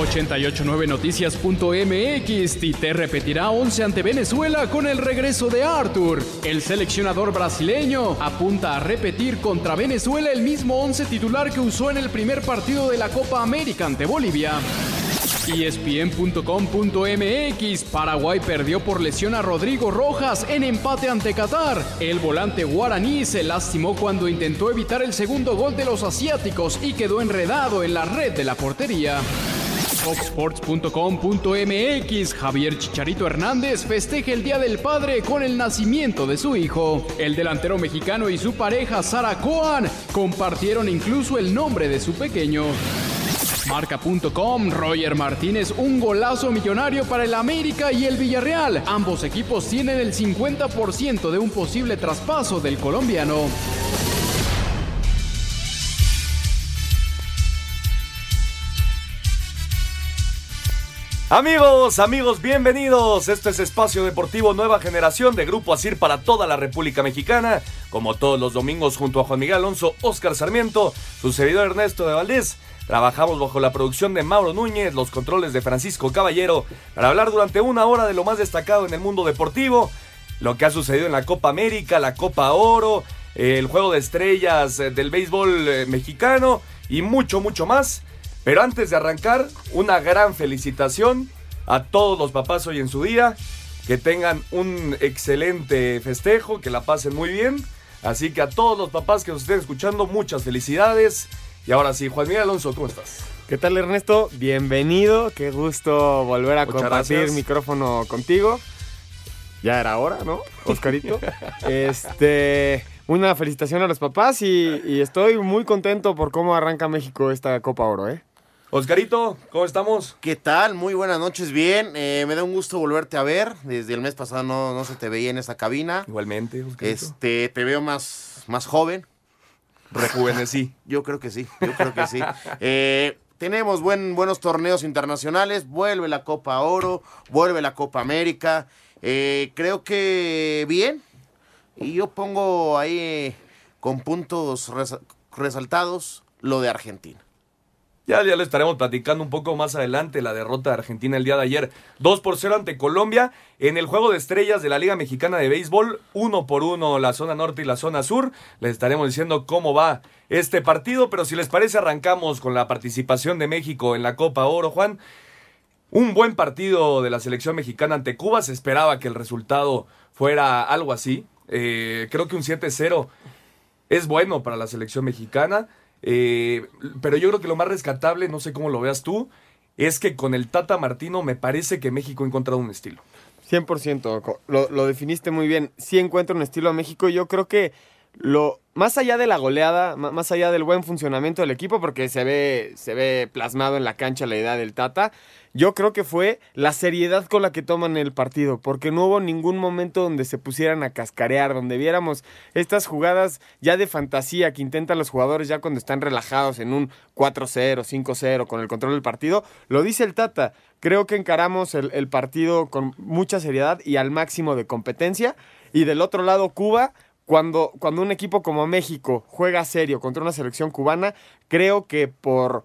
889noticias.mx Tite repetirá 11 ante Venezuela con el regreso de Arthur. El seleccionador brasileño apunta a repetir contra Venezuela el mismo 11 titular que usó en el primer partido de la Copa América ante Bolivia. ESPN.com.mx Paraguay perdió por lesión a Rodrigo Rojas en empate ante Qatar. El volante guaraní se lastimó cuando intentó evitar el segundo gol de los asiáticos y quedó enredado en la red de la portería. Foxsports.com.mx Javier Chicharito Hernández festeja el Día del Padre con el nacimiento de su hijo. El delantero mexicano y su pareja Sara Coan compartieron incluso el nombre de su pequeño. Marca.com, Roger Martínez, un golazo millonario para el América y el Villarreal. Ambos equipos tienen el 50% de un posible traspaso del colombiano. Amigos, amigos, bienvenidos. Esto es Espacio Deportivo Nueva Generación de Grupo Asir para toda la República Mexicana. Como todos los domingos junto a Juan Miguel Alonso, Oscar Sarmiento, su servidor Ernesto de Valdés. Trabajamos bajo la producción de Mauro Núñez, los controles de Francisco Caballero, para hablar durante una hora de lo más destacado en el mundo deportivo, lo que ha sucedido en la Copa América, la Copa Oro, el juego de estrellas eh, del béisbol eh, mexicano y mucho, mucho más. Pero antes de arrancar, una gran felicitación a todos los papás hoy en su día. Que tengan un excelente festejo, que la pasen muy bien. Así que a todos los papás que nos estén escuchando, muchas felicidades. Y ahora sí, Juan Miguel Alonso, ¿cómo estás? ¿Qué tal Ernesto? Bienvenido, qué gusto volver a Muchas compartir gracias. micrófono contigo. Ya era hora, ¿no? Oscarito. este, una felicitación a los papás y, y estoy muy contento por cómo arranca México esta Copa Oro, ¿eh? Oscarito, ¿cómo estamos? ¿Qué tal? Muy buenas noches, bien. Eh, me da un gusto volverte a ver. Desde el mes pasado no, no se te veía en esta cabina. Igualmente, Oscarito. Este, te veo más, más joven. Rejuvenecí. Yo creo que sí, yo creo que sí. Eh, tenemos buen, buenos torneos internacionales. Vuelve la Copa Oro, vuelve la Copa América. Eh, creo que bien. Y yo pongo ahí con puntos resa- resaltados lo de Argentina. Ya, ya le estaremos platicando un poco más adelante la derrota de Argentina el día de ayer. 2 por 0 ante Colombia. En el juego de estrellas de la Liga Mexicana de Béisbol, 1 por 1 la zona norte y la zona sur. Les estaremos diciendo cómo va este partido, pero si les parece arrancamos con la participación de México en la Copa Oro, Juan. Un buen partido de la selección mexicana ante Cuba. Se esperaba que el resultado fuera algo así. Eh, creo que un 7-0 es bueno para la selección mexicana. Eh, pero yo creo que lo más rescatable, no sé cómo lo veas tú, es que con el Tata Martino me parece que México ha encontrado un estilo. 100%, co- lo, lo definiste muy bien. Sí encuentro un estilo a México. Yo creo que lo más allá de la goleada, más allá del buen funcionamiento del equipo, porque se ve, se ve plasmado en la cancha la idea del Tata, yo creo que fue la seriedad con la que toman el partido, porque no hubo ningún momento donde se pusieran a cascarear, donde viéramos estas jugadas ya de fantasía que intentan los jugadores ya cuando están relajados en un 4-0, 5-0 con el control del partido. Lo dice el Tata, creo que encaramos el, el partido con mucha seriedad y al máximo de competencia. Y del otro lado, Cuba, cuando, cuando un equipo como México juega serio contra una selección cubana, creo que por,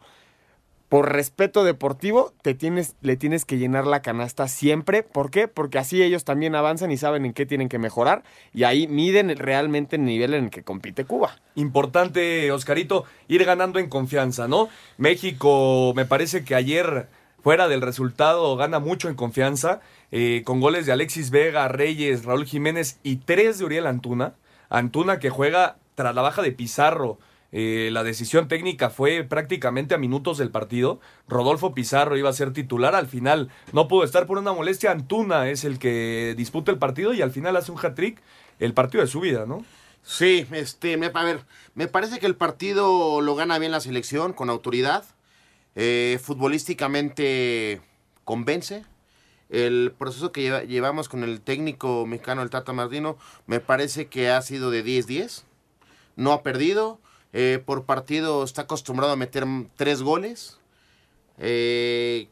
por respeto deportivo te tienes, le tienes que llenar la canasta siempre. ¿Por qué? Porque así ellos también avanzan y saben en qué tienen que mejorar. Y ahí miden realmente el nivel en el que compite Cuba. Importante, Oscarito, ir ganando en confianza, ¿no? México, me parece que ayer, fuera del resultado, gana mucho en confianza, eh, con goles de Alexis Vega, Reyes, Raúl Jiménez y tres de Uriel Antuna. Antuna que juega tras la baja de Pizarro. Eh, la decisión técnica fue prácticamente a minutos del partido. Rodolfo Pizarro iba a ser titular. Al final no pudo estar por una molestia. Antuna es el que disputa el partido y al final hace un hat-trick. El partido de su vida, ¿no? Sí, este, me, a ver, me parece que el partido lo gana bien la selección, con autoridad. Eh, futbolísticamente convence. El proceso que lleva- llevamos con el técnico mexicano, el Tata Martino, me parece que ha sido de 10-10. no ha perdido. Eh, por partido está acostumbrado a meter tres goles. Eh,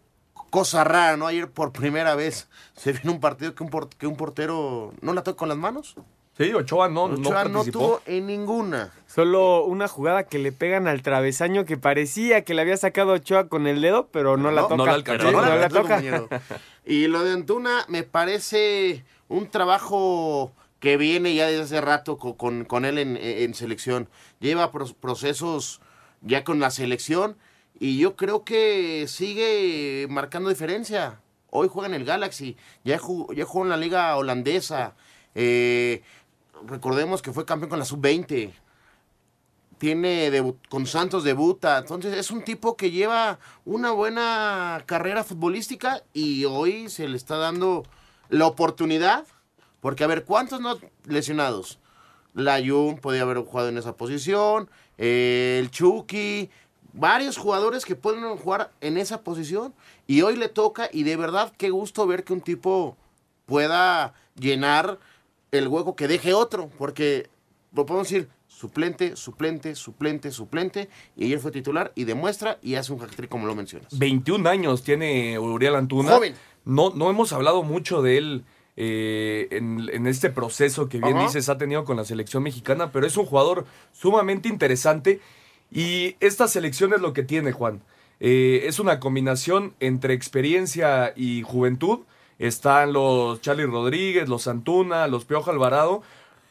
cosa rara, ¿no? Ayer por primera vez se vio en un partido que un, por- que un portero no la toca con las manos. Sí, Ochoa no, no Ochoa no, participó. tuvo en ninguna. Solo una jugada que le pegan al travesaño que parecía que le había sacado Ochoa con el dedo, pero no, la toca. no la alcanzó. Sí, no no la la toca. Y lo de Antuna me parece un trabajo que viene ya desde hace rato co- con, con él en, en selección. Lleva procesos ya con la selección y yo creo que sigue marcando diferencia. Hoy juega en el Galaxy, ya, jugó, ya jugó en la liga holandesa. Eh, recordemos que fue campeón con la sub-20 tiene con Santos debuta, entonces es un tipo que lleva una buena carrera futbolística y hoy se le está dando la oportunidad, porque a ver, ¿cuántos no lesionados? La Jun podía haber jugado en esa posición, eh, el Chucky, varios jugadores que pueden jugar en esa posición y hoy le toca y de verdad qué gusto ver que un tipo pueda llenar el hueco que deje otro, porque lo podemos decir suplente, suplente, suplente, suplente, y ayer fue titular y demuestra y hace un hat-trick como lo mencionas. 21 años tiene Uriel Antuna. Joven. No, no hemos hablado mucho de él eh, en, en este proceso que bien dices ha tenido con la selección mexicana, pero es un jugador sumamente interesante. Y esta selección es lo que tiene, Juan. Eh, es una combinación entre experiencia y juventud. Están los Charlie Rodríguez, los Antuna, los Piojo Alvarado.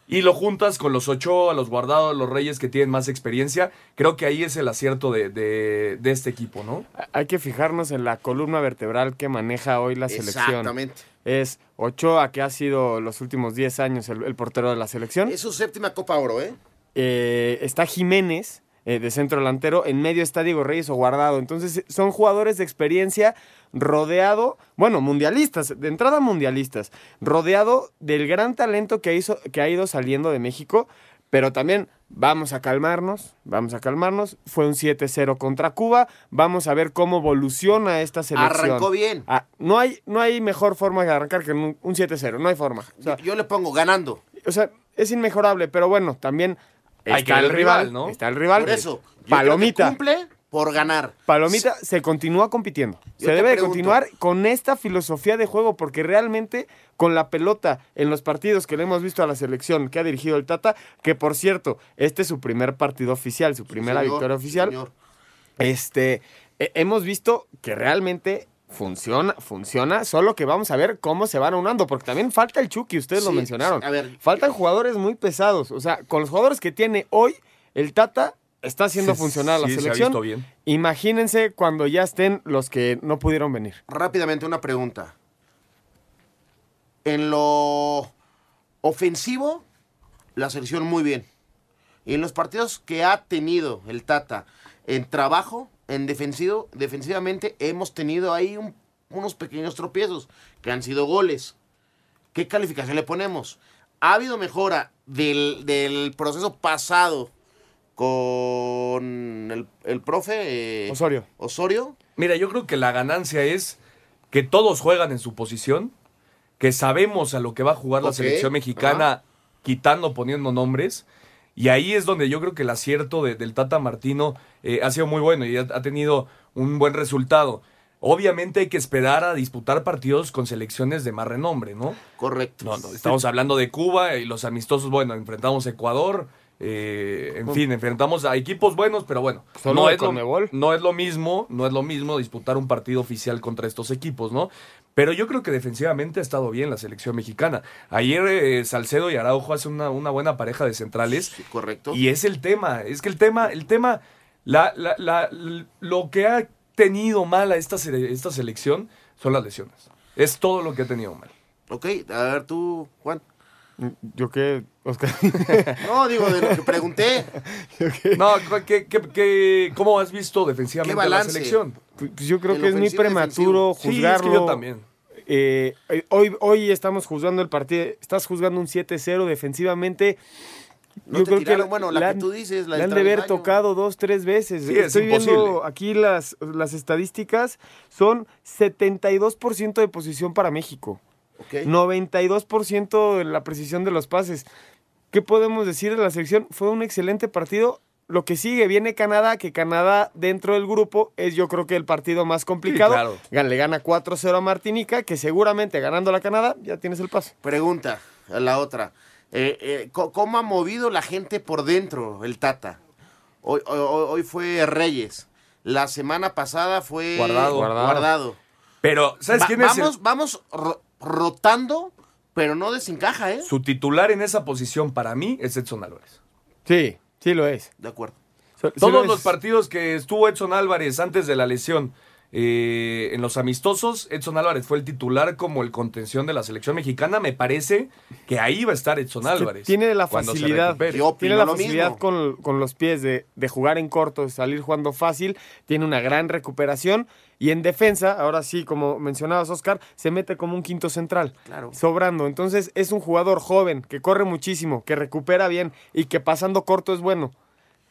Y lo juntas con los Ochoa, los Guardados, los Reyes que tienen más experiencia. Creo que ahí es el acierto de, de- de este equipo, ¿no? Hay que fijarnos en la columna vertebral que maneja hoy la selección. Exactamente. Es Ochoa, que ha sido los últimos 10 años el, el portero de la selección. Es su séptima Copa Oro, ¿eh? Eh, está Jiménez, eh, de centro delantero. En medio está Diego Reyes o Guardado. Entonces, son jugadores de experiencia rodeado, bueno, mundialistas, de entrada mundialistas, rodeado del gran talento que, hizo, que ha ido saliendo de México. Pero también vamos a calmarnos, vamos a calmarnos. Fue un 7-0 contra Cuba. Vamos a ver cómo evoluciona esta selección. Arrancó bien. Ah, no, hay, no hay mejor forma de arrancar que un, un 7-0, no hay forma. O sea, Yo, yo le pongo ganando. o sea, es inmejorable, pero bueno, también Hay que está el rival, rival, ¿no? Está el rival. Por eso. yo Palomita. creo que cumple por ganar. Palomita se continúa compitiendo. Yo se te debe de pregunto. continuar con esta filosofía de juego porque realmente con la pelota en los partidos que le hemos visto a la selección que ha dirigido el Tata, que por cierto, este es su primer partido oficial, su primera Señor, victoria oficial. señor. Este, he- hemos visto que realmente funciona, funciona, solo que vamos a ver cómo se van aunando, porque también falta el Chucky, ustedes lo mencionaron. a ver. Faltan jugadores muy pesados, o sea, con los jugadores que tiene hoy, el Tata está haciendo Sí, funcionar la sí, se ha selección. visto bien. Imagínense cuando ya estén los que no pudieron venir. Rápidamente una pregunta. En lo ofensivo, la selección muy bien. Y en los partidos que ha tenido el Tata en trabajo, en defensivo, defensivamente, hemos tenido ahí un- unos pequeños tropiezos que han sido goles. ¿Qué calificación le ponemos? ¿Ha habido mejora del, del proceso pasado con el, el profe eh, Osorio. Osorio? Mira, yo creo que la ganancia es que todos juegan en su posición, que sabemos a lo que va a jugar la selección mexicana, quitando, poniendo nombres. Y ahí es donde yo creo que el acierto de- del Tata Martino eh, ha sido muy bueno y ha, ha tenido un buen resultado. Obviamente hay que esperar a disputar partidos con selecciones de más renombre, ¿no? Correcto. No, no, estamos hablando de Cuba y los amistosos, bueno, enfrentamos a Ecuador, eh, en fin, enfrentamos a equipos buenos, pero bueno, no es, lo, no es lo mismo, no es lo mismo disputar un partido oficial contra estos equipos, ¿no? Pero yo creo que defensivamente ha estado bien la selección mexicana. Ayer eh, Salcedo y Araujo hacen una, una buena pareja de centrales. Sí, correcto. Y es el tema, es que el tema, el tema, la, la- lo que ha tenido mal a esta, esta selección son las lesiones. Es todo lo que ha tenido mal. Ok, a ver tú, Juan. ¿Yo qué, Oscar? No, digo, de lo que pregunté. No, ¿qué, qué, qué- cómo has visto defensivamente ¿Qué la selección? Pues yo creo El que es muy ofensivo y prematuro Sí, es juzgarlo. que yo también. Eh, eh, hoy, hoy estamos juzgando el partido. Estás juzgando un 7-0 defensivamente. No te tiraron, bueno, la le que han- tú dices, la le del han de haber tocado dos, tres veces. Sí, es Estoy viendo aquí las, las estadísticas. Son 72% de posición para México. Ok. 92% de la precisión de los pases. ¿qué podemos decir de la selección? Fue un excelente partido. Lo que sigue, viene Canadá, que Canadá dentro del grupo es yo creo que el partido más complicado. claro. Gan- Le gana 4-0 a Martinica, que seguramente ganando la Canadá ya tienes el paso. Pregunta a la otra. Eh, eh, ¿Cómo ha movido la gente por dentro el Tata? Hoy, hoy- hoy fue Reyes. La semana pasada fue Guardado. Guardado. Pero, ¿sabes Va- quién es el- vamos, vamos rotando, pero no desencaja, ¿eh? su titular en esa posición para mí? Es Edson Álvarez. Sí, sí lo es. De acuerdo. So- sí Todos lo los es. partidos que estuvo Edson Álvarez antes de la lesión eh, en los amistosos, Edson Álvarez fue el titular como el contención de la selección mexicana. Me parece que ahí va a estar Edson Álvarez. tiene la facilidad, tiene la facilidad con, con los pies de, de jugar en corto, de salir jugando fácil, tiene una gran recuperación y en defensa, ahora sí, como mencionabas Oscar, se mete como un quinto central, Claro. sobrando. Entonces es un jugador joven, que corre muchísimo, que recupera bien y que pasando corto es bueno.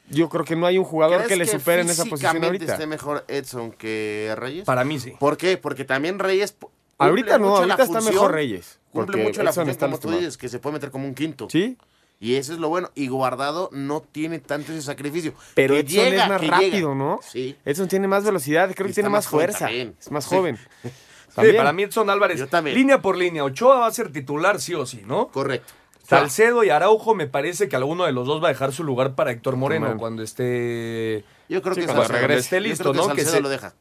Yo creo que no hay un jugador ¿Crees que le supere en esa posición ahorita. esté mejor Edson que Reyes? Para mí sí. ¿Por qué? Porque también Reyes. Ahorita no, mucho la ahorita está función- mejor Reyes. Cumple porque mucho la Edson función, está como tú dices, que se puede meter como un quinto. Sí, Y eso es lo bueno. Y Guardado no tiene tanto ese sacrificio. pero Que Edson llega, es más que rápido, llega. ¿no? Sí. Edson tiene más velocidad, creo que tiene más fuerza. también. Es más Sí. joven. Sí, para mí Edson Álvarez, Yo también. línea por línea, Ochoa va a ser titular sí o sí, ¿no? Correcto. Salcedo y Araujo me parece que alguno de los dos va a dejar su lugar para Héctor Moreno cuando esté Yo creo Sí, que cuando Salcedo- regrese. esté yo listo, creo que ¿no? Que Salcedo se- lo deja.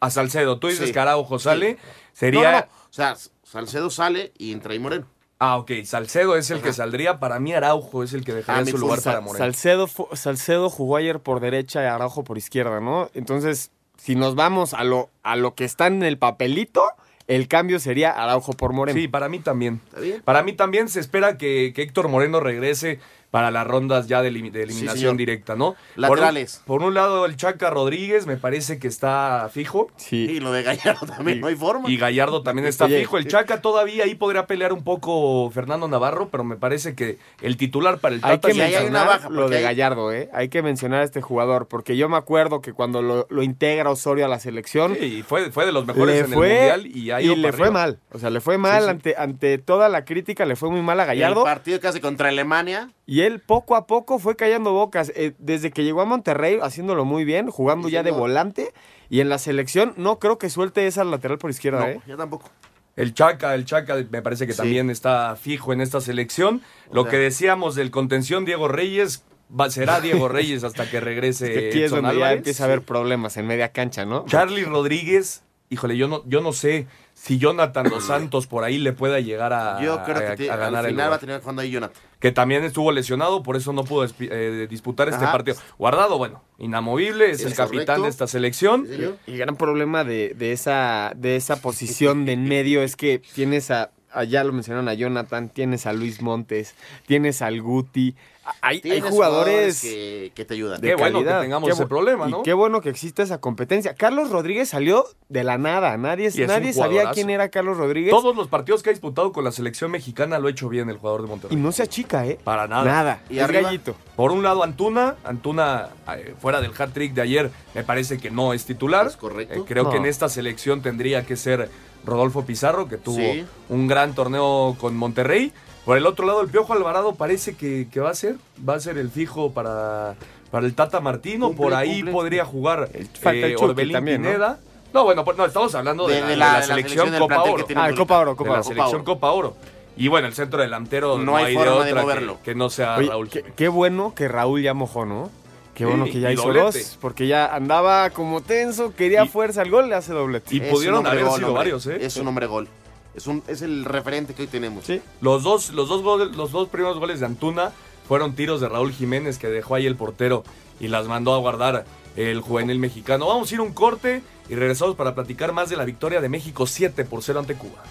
a Salcedo. Tú dices Sí. que Araujo sale, Sí. sería... No, no, no. O sea, Salcedo sale y entra ahí Moreno. Ah, ok, Salcedo es el que saldría. Para mí Araujo es el que dejaría Ah, su lugar para Moreno. Salcedo, Salcedo jugó ayer por derecha y Araujo por izquierda, ¿no? Entonces, si nos vamos a lo, a lo que está en el papelito, el cambio sería Araujo por Moreno. Sí, para mí también. ¿Está bien? Para mí también se espera que, que Héctor Moreno regrese para las rondas ya de, elimi- de eliminación directa, ¿no? Laterales. Por un, por un lado, el Chaca Rodríguez me parece que está fijo. Sí. Y lo de Gallardo también, no hay forma. Y Gallardo también está Oye, fijo. El Chaca todavía ahí podría pelear un poco Fernando Navarro, pero me parece que el titular para el Hay Tata que Y ahí hay mencionar una baja, lo de hay- Gallardo, ¿eh? Hay que mencionar a este jugador, porque yo me acuerdo que cuando lo, lo integra Osorio a la selección, Sí, fue, fue de los mejores en fue, el Mundial y, ha ido le fue arriba. mal. O sea, le fue mal Sí, sí. Ante, ante toda la crítica, le fue muy mal a Gallardo. El partido que hace contra Alemania. Y él poco a poco fue callando bocas. Eh, desde que llegó a Monterrey, haciéndolo muy bien, jugando Sí, ya de volante. Y en la selección, no creo que suelte esa lateral por izquierda, No, ¿eh? yo tampoco. El Chaca, el Chaca me parece que Sí. también está fijo en esta selección. O Lo sea- que decíamos del contención Diego Reyes, va, será Diego Reyes hasta que regrese Que aquí es Edson donde ya empieza a haber problemas en media cancha, ¿no? Charlie Rodríguez, híjole, yo no, yo no sé si Jonathan Dos Santos por ahí le pueda llegar a, Yo creo a- que te- a ganar al el final va a tener jugando ahí Jonathan. Que también estuvo lesionado, por eso no pudo eh, disputar este Ajá. partido. Guardado, bueno, inamovible, es, Es el capitán correcto. de esta selección. Sí, señor. Y el gran problema de, de esa, de esa posición de en medio es que tienes a, allá lo mencionaron a Jonathan, tienes a Luis Montes, tienes al Guti. Hay, hay jugadores que, que te ayudan. de Qué bueno que tengamos Qué ese problema, y ¿no? qué bueno que existe esa competencia. Carlos Rodríguez salió de la nada. Nadie, Y nadie sabía quién era Carlos Rodríguez. Todos los partidos que ha disputado con la selección mexicana lo ha hecho bien el jugador de Y Monterrey. no se achica, ¿eh? Para nada. Nada. ¿Y es gallito. Por un lado, Antuna. Antuna, eh, fuera del hat-trick de ayer, me parece que no es titular. Es correcto. Eh, creo No. que en esta selección tendría que ser Rodolfo Pizarro, que tuvo Sí. un gran torneo con Monterrey. Por el otro lado, el Piojo Alvarado parece que, que va a ser. Va a ser el fijo para, para el Tata Martino. Cumple, Por ahí cumple. podría jugar El- el eh, Chucky Orbelín también, ¿no? Pineda. ¿no? bueno, pues, no, estamos hablando de, De- la, de de la- la de la selección Copa Oro. Ah, el Copa Oro, de la selección Oro. Copa Oro. Y bueno, el centro delantero no, No hay hay, forma de de otra moverlo. que, que no sea Oye, Raúl. qué, qué bueno que Raúl ya mojó, ¿no? Qué bueno que ya y hizo doblete. dos, porque ya andaba como tenso, quería Y- fuerza al gol, le hace doblete. Y Es pudieron haber gol, sido hombre. varios, ¿eh? Es un hombre gol. Es, un, es el referente que hoy tenemos. Sí. Los dos, los dos goles- los dos primeros goles de Antuna fueron tiros de Raúl Jiménez que dejó ahí el portero y las mandó a guardar el juvenil mexicano. Vamos a ir a un corte y regresamos para platicar más de la victoria de México 7 por 0 ante Cuba.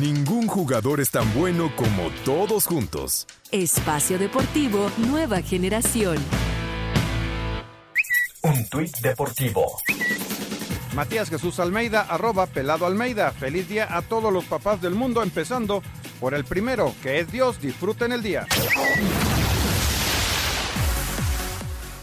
Ningún jugador es tan bueno como todos juntos. Espacio Deportivo Nueva Generación. Un tuit deportivo. Matías Jesús Almeida, arroba Pelado Almeida. Feliz día a todos los papás del mundo, empezando por el primero, que es Dios. Disfruten el día.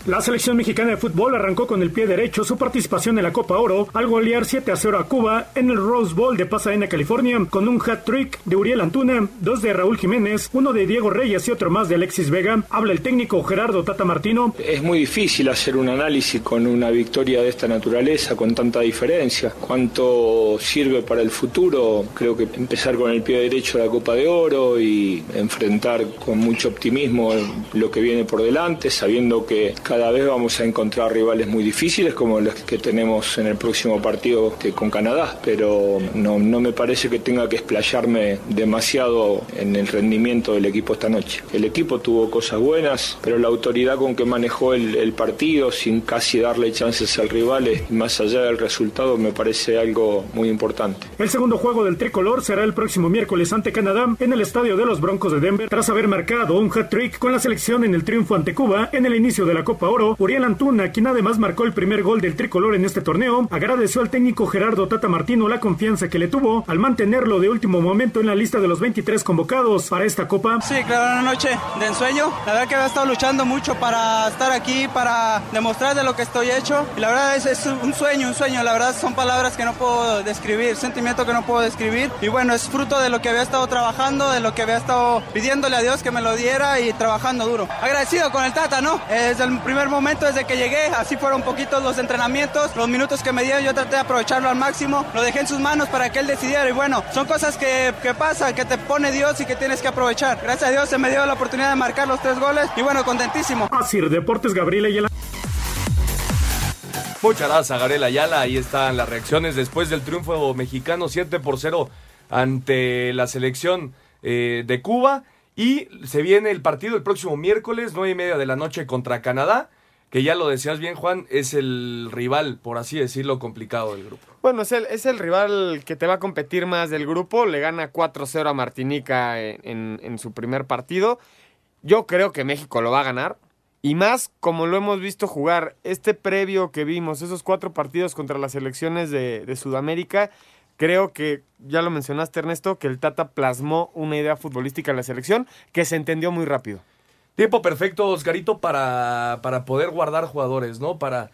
La selección mexicana de fútbol arrancó con el pie derecho su participación en la Copa Oro al golear 7 a 0 a Cuba en el Rose Bowl de Pasadena, California, con un hat-trick de Uriel Antuna, dos de Raúl Jiménez, uno de Diego Reyes y otro más de Alexis Vega. Habla el técnico Gerardo Tata Martino. Es muy difícil hacer un análisis con una victoria de esta naturaleza, con tanta diferencia. ¿Cuánto sirve para el futuro? Creo que empezar con el pie derecho de la Copa de Oro y enfrentar con mucho optimismo lo que viene por delante, sabiendo que cada vez vamos a encontrar rivales muy difíciles como los que tenemos en el próximo partido con Canadá, pero no, no me parece que tenga que explayarme demasiado en el rendimiento del equipo esta noche. El equipo tuvo cosas buenas, pero la autoridad con que manejó el, el partido, sin casi darle chances al rival, más allá del resultado, me parece algo muy importante. El segundo juego del tricolor será el próximo miércoles ante Canadá en el estadio de los Broncos de Denver, tras haber marcado un hat-trick con la selección en el triunfo ante Cuba en el inicio de la Copa Oro. Uriel Antuna, quien además marcó el primer gol del tricolor en este torneo, agradeció al técnico Gerardo Tata Martino la confianza que le tuvo al mantenerlo de último momento en la lista de los 23 convocados para esta Copa. Sí, claro, una noche de ensueño. La verdad que había estado luchando mucho para estar aquí, para demostrar de lo que estoy hecho. Y la verdad es, es un sueño, un sueño. La verdad son palabras que no puedo describir, sentimiento que no puedo describir. Y bueno, es fruto de lo que había estado trabajando, de lo que había estado pidiéndole a Dios que me lo diera y trabajando duro. Agradecido con el Tata, ¿no? Desde el primer momento, desde que llegué, así fueron poquitos los entrenamientos, los minutos que me dieron, yo traté de aprovecharlo al máximo, lo dejé en sus manos para que él decidiera y bueno, son cosas que, que pasan, que te pone Dios y que tienes que aprovechar. Gracias a Dios se me dio la oportunidad de marcar los tres goles y bueno, contentísimo. Así, Deportes Gabriela y el... Muchas gracias a Gabriel Ayala. Ahí están las reacciones después del triunfo mexicano 7 por 0 ante la selección eh, de Cuba. Y se viene el partido el próximo miércoles, 9 y media de la noche contra Canadá. Que ya lo decías bien, Juan, es el rival, por así decirlo, complicado del grupo. Bueno, es el, es el rival que te va a competir más del grupo. Le gana 4-0 a Martinica en, en, en su primer partido. Yo creo que México lo va a ganar. Y más como lo hemos visto jugar, este previo que vimos, esos cuatro partidos contra las selecciones de, de, Sudamérica, creo que, ya lo mencionaste Ernesto, que el Tata plasmó una idea futbolística en la selección que se entendió muy rápido. Tiempo perfecto, Oscarito, para, para poder guardar jugadores, ¿no? Para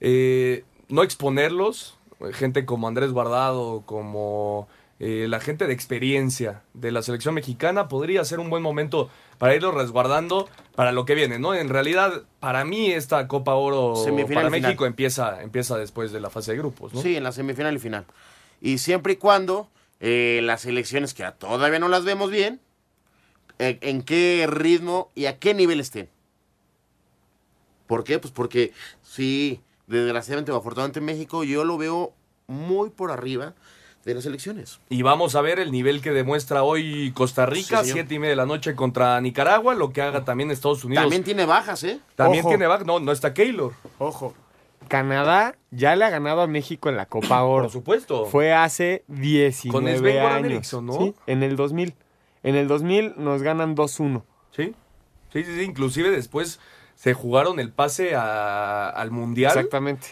eh, no exponerlos, gente como Andrés Guardado, como eh, la gente de experiencia de la selección mexicana, podría ser un buen momento para irlos resguardando para lo que viene, ¿no? En realidad, para mí esta Copa Oro Semifinal para final. México empieza, empieza después de la fase de grupos, ¿no? Sí, en la semifinal y final. Y siempre y cuando eh, las elecciones que todavía no las vemos bien, eh, en qué ritmo y a qué nivel estén. ¿Por qué? Pues porque sí, desgraciadamente o afortunadamente en México yo lo veo muy por arriba de las elecciones. Y vamos a ver el nivel que demuestra hoy Costa Rica, Sí, siete y media de la noche contra Nicaragua, lo que haga también Estados Unidos. También tiene bajas, ¿eh? También Ojo. tiene back, no, no está Keylor, Ojo. Canadá ya le ha ganado a México en la Copa Oro. por supuesto. Fue hace 19 Con Sven años. Eriksson, ¿no? Sí, en el 2000. En el 2000 nos ganan 2-1. Sí, sí, sí, sí, inclusive después se jugaron el pase a- al Mundial Exactamente.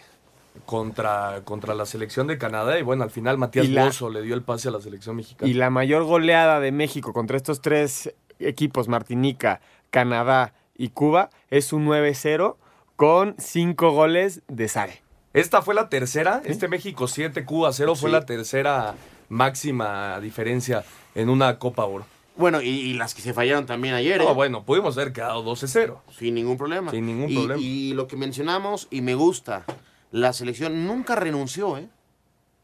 contra, contra la selección de Canadá y bueno, al final Matías Y la- Bozo le dio el pase a la selección mexicana. Y la mayor goleada de México contra estos tres equipos, Martinica, Canadá y Cuba, es un 9-0 con cinco goles de Sare. Esta fue la tercera, este México 7, Cuba 0 fue Sí. la tercera máxima diferencia en una Copa Oro. Bueno, y, y las que se fallaron también ayer, ¿eh? No, bueno, pudimos haber quedado 12-0. Sin ningún problema. Sin ningún Y- problema. Y lo que mencionamos, y me gusta, la selección nunca renunció, ¿eh?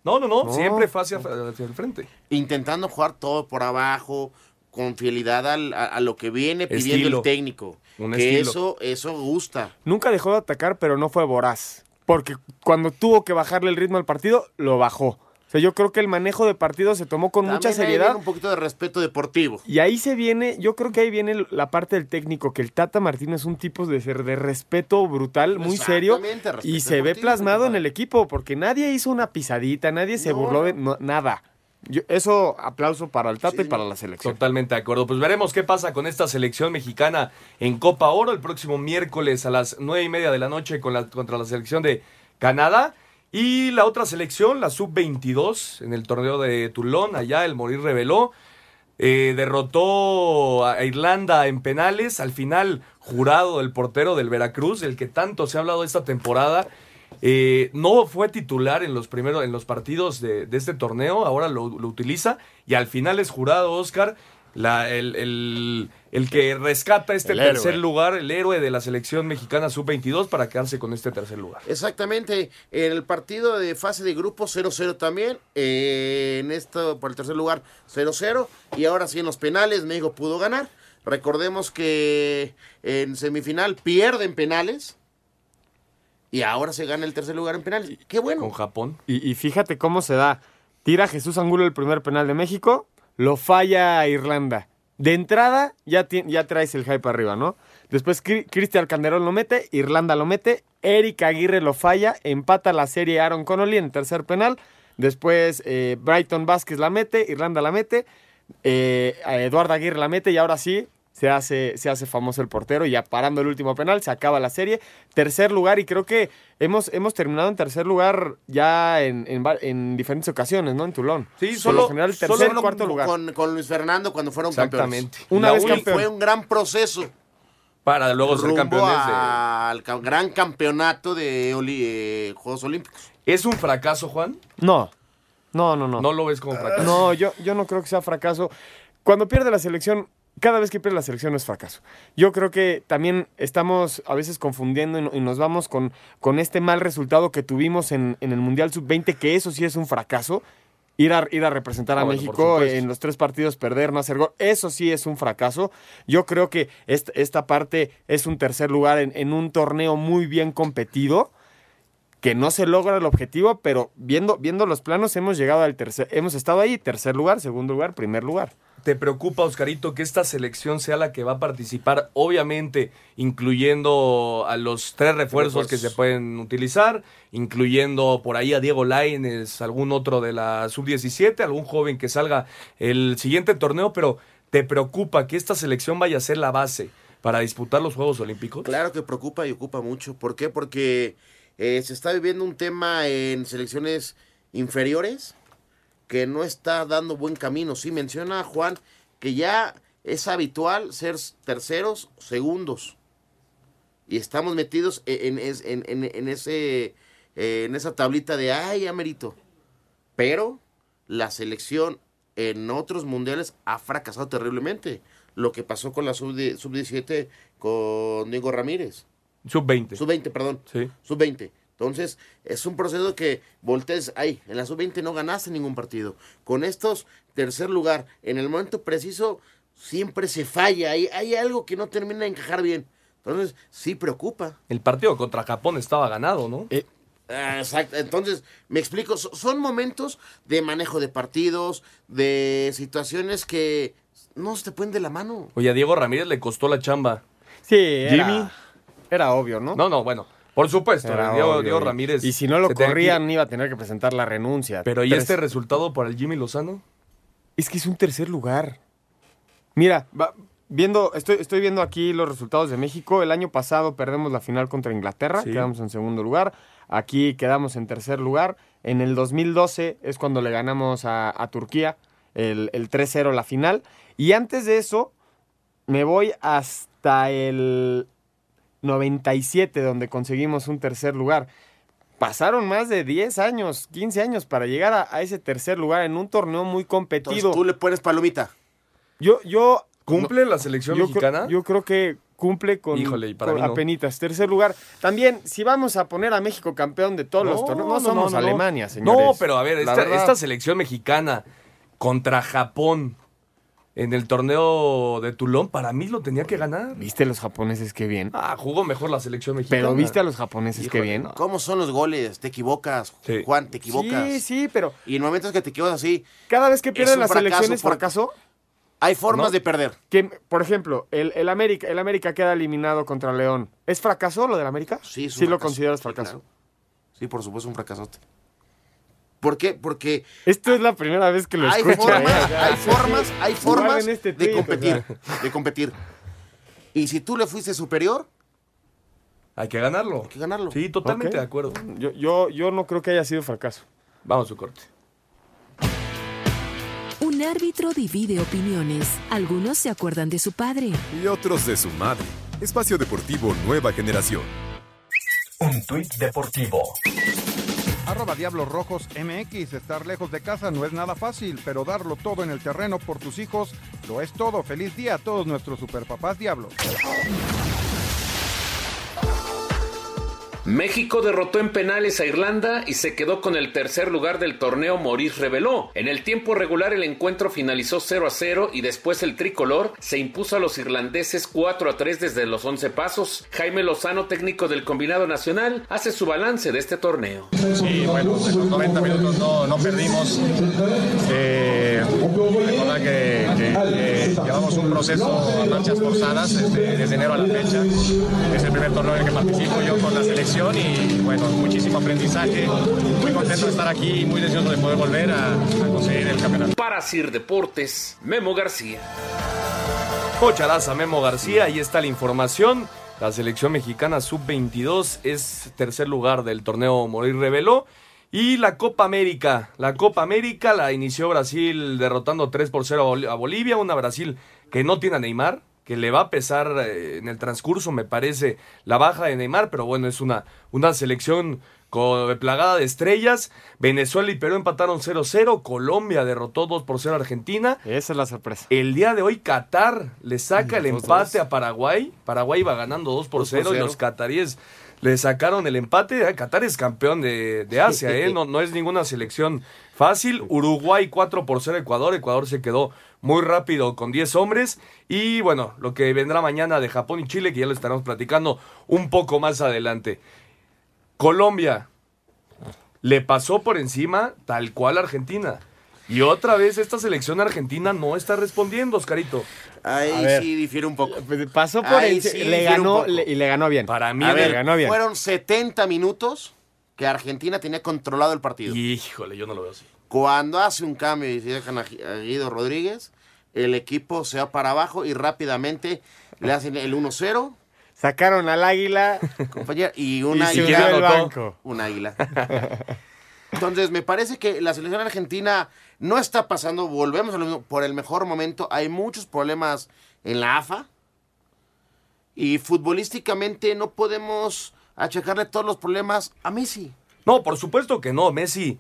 No, no, no, No. siempre fue hacia, hacia el frente. Intentando jugar todo por abajo, con fidelidad al- a, a lo que viene pidiendo Estilo. el técnico. Un que estilo. eso, eso gusta. Nunca dejó de atacar, pero no fue voraz. Porque cuando tuvo que bajarle el ritmo al partido, lo bajó. O sea, yo creo que el manejo de partido se tomó con mucha ahí seriedad. viene un poquito de respeto deportivo. Y ahí se viene, yo creo que ahí viene la parte del técnico, que el Tata Martínez es un tipo de ser de respeto brutal, muy serio, y se ve plasmado en el equipo, porque nadie hizo una pisadita, nadie se No, burló de no- nada. Yo- eso, aplauso para el Tata Sí, y para la selección. Totalmente de acuerdo. Pues veremos qué pasa con esta selección mexicana en Copa Oro el próximo miércoles a las nueve y media de la noche con la, contra la selección de Canadá. Y la otra selección, la sub-22, en el torneo de Toulon, allá el Morir reveló. eh, derrotó a Irlanda en penales, al final jurado del portero del Veracruz, el que tanto se ha hablado esta temporada. Eh, no fue titular en los primeros, en los partidos de, de este torneo, ahora lo, lo utiliza y al final es jurado Oscar la, el, el- el que rescata este El tercer héroe. lugar, el héroe de la selección mexicana sub-22 para quedarse con este tercer lugar. Exactamente, en el partido de fase de grupo 0-0 también, eh, en esto por el tercer lugar 0-0 y ahora sí en los penales México pudo ganar. Recordemos que en semifinal pierden penales y ahora se gana el tercer lugar en penales. Qué bueno. Con Japón. Y, y fíjate cómo se da. Tira Jesús Angulo el primer penal de México, lo falla Irlanda. De entrada ya, ti- ya traes el hype arriba, ¿no? Después Cri- Cristian Calderón lo mete, Irlanda lo mete, Eric Aguirre lo falla, empata la serie Aaron Connolly en tercer penal. Después eh, Brighton Vázquez la mete, Irlanda la mete, eh, Eduardo Aguirre la mete y ahora sí se hace, se hace famoso el portero. Y ya parando el último penal, se acaba la serie. Tercer lugar, y creo que hemos, hemos terminado en tercer lugar ya en, en diferentes ocasiones, ¿no? En Tulón. Sí, Por solo- lo general, tercer, Solo cuarto lugar. Con, con Luis Fernando cuando fueron Exactamente. campeones. Una La vez campeón. Fue un gran proceso. Para luego ser rumbo campeones de... al ca- gran campeonato de oli- eh, Juegos Olímpicos. ¿Es un fracaso, Juan? No, no, no, no. No lo ves como fracaso. No, yo, yo no creo que sea fracaso. Cuando pierde la selección, cada vez que pierde la selección no es fracaso. Yo creo que también estamos a veces confundiendo y, no- y nos vamos con, con este mal resultado que tuvimos en, en el Mundial Sub-20, que eso sí es un fracaso. Ir a, ir a representar a Ah, bueno, México en los tres partidos, perder, no hacer gol, eso sí es un fracaso. Yo creo que est- esta parte es un tercer lugar en, en un torneo muy bien competido que no se logra el objetivo, pero viendo, viendo los planos hemos llegado al tercer, hemos estado ahí, tercer lugar, segundo lugar, primer lugar. ¿Te preocupa, Oscarito, que esta selección sea la que va a participar, obviamente, incluyendo a los tres refuerzos que se pueden utilizar, incluyendo por ahí a Diego Lainez, algún otro de la sub-17, algún joven que salga el siguiente torneo, pero ¿te preocupa que esta selección vaya a ser la base para disputar los Juegos Olímpicos? Claro que preocupa y ocupa mucho. ¿Por qué? Porque eh, se está viviendo un tema en selecciones inferiores que no está dando buen camino. Sí, menciona Juan que ya es habitual ser terceros, segundos. Y estamos metidos e-, en, en- en- en ese, eh, en esa tablita de, ay, ya merito. Pero la selección en otros mundiales ha fracasado terriblemente. Lo que pasó con la sub- sub-17 con Diego Ramírez. Sub-20. Sub-20, perdón. Sí. Sub-20. Entonces, es un proceso que voltees, ay, en la sub-20 no ganaste ningún partido. Con estos, tercer lugar, en el momento preciso, siempre se falla. Hay, hay algo que no termina de encajar bien. Entonces, sí preocupa. El partido contra Japón estaba ganado, ¿no? Ah, Exacto. Entonces, me explico. So- Son momentos de manejo de partidos, de situaciones que no se te pueden de la mano. Oye, a Diego Ramírez le costó la chamba. Sí, era, Jimmy. era obvio, ¿no? No, no, bueno, por supuesto. Diego, Ramírez. Y si no lo corrían, iba a tener que presentar la renuncia. Pero ¿y Tres- este resultado para el Jimmy Lozano? Es que es un tercer lugar. Mira, va- viendo, estoy, estoy viendo aquí los resultados de México. El año pasado perdemos la final contra Inglaterra, Sí. quedamos en segundo lugar. Aquí quedamos en tercer lugar. En el 2012 es cuando le ganamos a, a Turquía el, el 3-0 la final. Y antes de eso, me voy hasta el 97, donde conseguimos un tercer lugar. Pasaron más de 10 años, 15 años para llegar a, a ese tercer lugar en un torneo muy competido. Entonces, tú le pones palomita. Yo, yo. ¿Cumple la selección yo mexicana? Creo, yo creo que cumple con, Híjole, y para con mí no. apenitas. Tercer lugar. También, si vamos a poner a México campeón de todos los torneos, no, somos no, no. Alemania, señores. No, pero a ver, La esta, verdad. esta selección mexicana contra Japón en el torneo de Tulón, para mí lo tenía que ganar. ¿Viste los japoneses qué bien? Ah, jugó mejor la selección mexicana. Pero viste a los japoneses qué bien. ¿Cómo son los goles? Te equivocas, Sí. Juan, te equivocas. Sí, sí, pero Y en momentos que te equivocas así, cada vez que pierden las fracaso selecciones, por- fracaso. hay formas ¿No? de perder. Que, por ejemplo, el, el América, el América queda eliminado contra León. ¿Es fracaso lo del América? Sí, es un Sí lo fracaso. consideras Sí, fracaso. claro. Sí, por supuesto, un fracasote. ¿Por qué? Porque Esto es la primera vez que lo hay escucho. formas, ¿eh? Hay formas, hay formas guarden este de tweet, o competir, sea. de competir. Y si tú le fuiste superior, Hay que ganarlo. hay que ganarlo. Sí, totalmente de acuerdo. Yo, yo, yo no creo que haya sido fracaso. Vamos a su corte. El árbitro divide opiniones. Algunos se acuerdan de su padre. Y otros de su madre. Espacio Deportivo Nueva Generación. Un tuit deportivo. Arroba Diablos Rojos MX. Estar lejos de casa no es nada fácil, pero darlo todo en el terreno por tus hijos lo es todo. Feliz día a todos nuestros superpapás Diablos. México derrotó en penales a Irlanda y se quedó con el tercer lugar del torneo Moris reveló. En el tiempo regular el encuentro finalizó 0 a 0 y después el tricolor se impuso a los irlandeses 4 a 3 desde los 11 pasos. Jaime Lozano, técnico del combinado nacional, hace su balance de este torneo. Sí, bueno, en los 90 minutos no, no perdimos. Eh, que, llevamos un proceso forzadas desde, desde enero a la fecha. Es el primer torneo en el que participo yo con la selección y bueno, muchísimo aprendizaje. Muy contento de estar aquí y muy deseoso de poder volver a, a conseguir el campeonato. Para Sir Deportes, Memo García. Cocharaza Memo García, ahí está la información. La selección mexicana sub-22 es tercer lugar del torneo Morir Reveló. Y la Copa América. La Copa América la inició Brasil derrotando 3 por 0 a Bol- a Bolivia. Una Brasil que no tiene a Neymar, que le va a pesar eh, en el transcurso, me parece, la baja de Neymar. Pero bueno, es una, una selección co- plagada de estrellas. Venezuela y Perú empataron 0-0. Colombia derrotó 2 por 0 a Argentina. Esa es la sorpresa. El día de hoy Qatar le saca el empate a Paraguay. Paraguay iba ganando 2 por Dos por 0 y los cataríes le sacaron el empate. Eh, Qatar es campeón de, de Asia, ¿eh? no, no es ninguna selección fácil. Uruguay 4 por 0 Ecuador. Ecuador se quedó muy rápido con 10 hombres. Y bueno, lo que vendrá mañana de Japón y Chile, que ya lo estaremos platicando un poco más adelante. Colombia le pasó por encima tal cual a Argentina. Y otra vez esta selección argentina no está respondiendo, Oscarito. Ahí ver. sí difiere un poco. Pasó por Ahí el, sí le ganó y le ganó bien. Para mí, A ver, le ganó bien. fueron 70 minutos que Argentina tenía controlado el partido. Híjole, yo no lo veo así. Cuando hace un cambio y se dejan a Gui- a Guido Rodríguez, el equipo se va para abajo y rápidamente le hacen el 1-0. Sacaron al águila compañera, y se águila. hundió el banco. Un águila. Entonces, me parece que la selección argentina no está pasando, volvemos a lo mismo, por el mejor momento. Hay muchos problemas en la AFA. Y futbolísticamente no podemos achacarle todos los problemas a Messi. No, por supuesto que no. Messi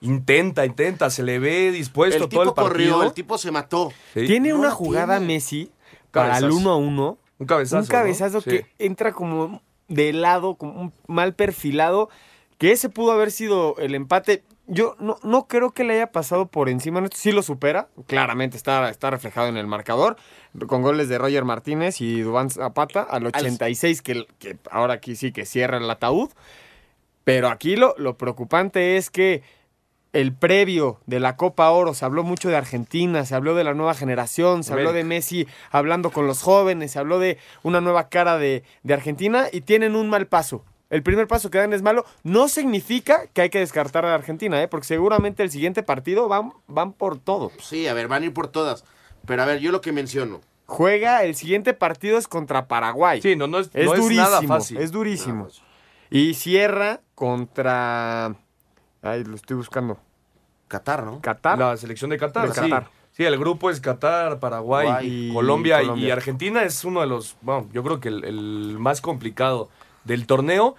intenta, intenta, se le ve dispuesto El todo tipo el partido. corrió, el tipo se mató. Sí. Tiene No una jugada tiene. Messi para el Cabezazo. 1 a 1. Un cabezazo. Un cabezazo ¿no? Sí. que entra como de lado, como un mal perfilado. Que ese pudo haber sido el empate. Yo no, no creo que le haya pasado por encima. Sí lo supera. Claramente está, está reflejado en el marcador. Con goles de Roger Martínez y Duván Zapata al 86, que, que ahora aquí sí que cierra el ataúd. Pero aquí lo, lo preocupante es que el previo de la Copa Oro se habló mucho de Argentina, se habló de la nueva generación, se habló de Messi hablando con los jóvenes, se habló de una nueva cara de, de Argentina y tienen un mal paso. El primer paso que dan es malo. No significa que hay que descartar a Argentina, ¿eh? porque seguramente el siguiente partido van, van por todo. Sí, a ver, van a ir por todas. Pero a ver, yo lo que menciono. Juega, el siguiente partido es contra Paraguay. Sí, no, no es, Es no es durísimo, nada fácil. es durísimo. Y cierra contra... Ay, lo estoy buscando. Qatar, ¿no? Qatar. La selección de Qatar, De sí. Qatar. Sí, el grupo es Qatar, Paraguay, Guay. Colombia, Y. Argentina es uno de los, bueno, yo creo que el, el más complicado del torneo.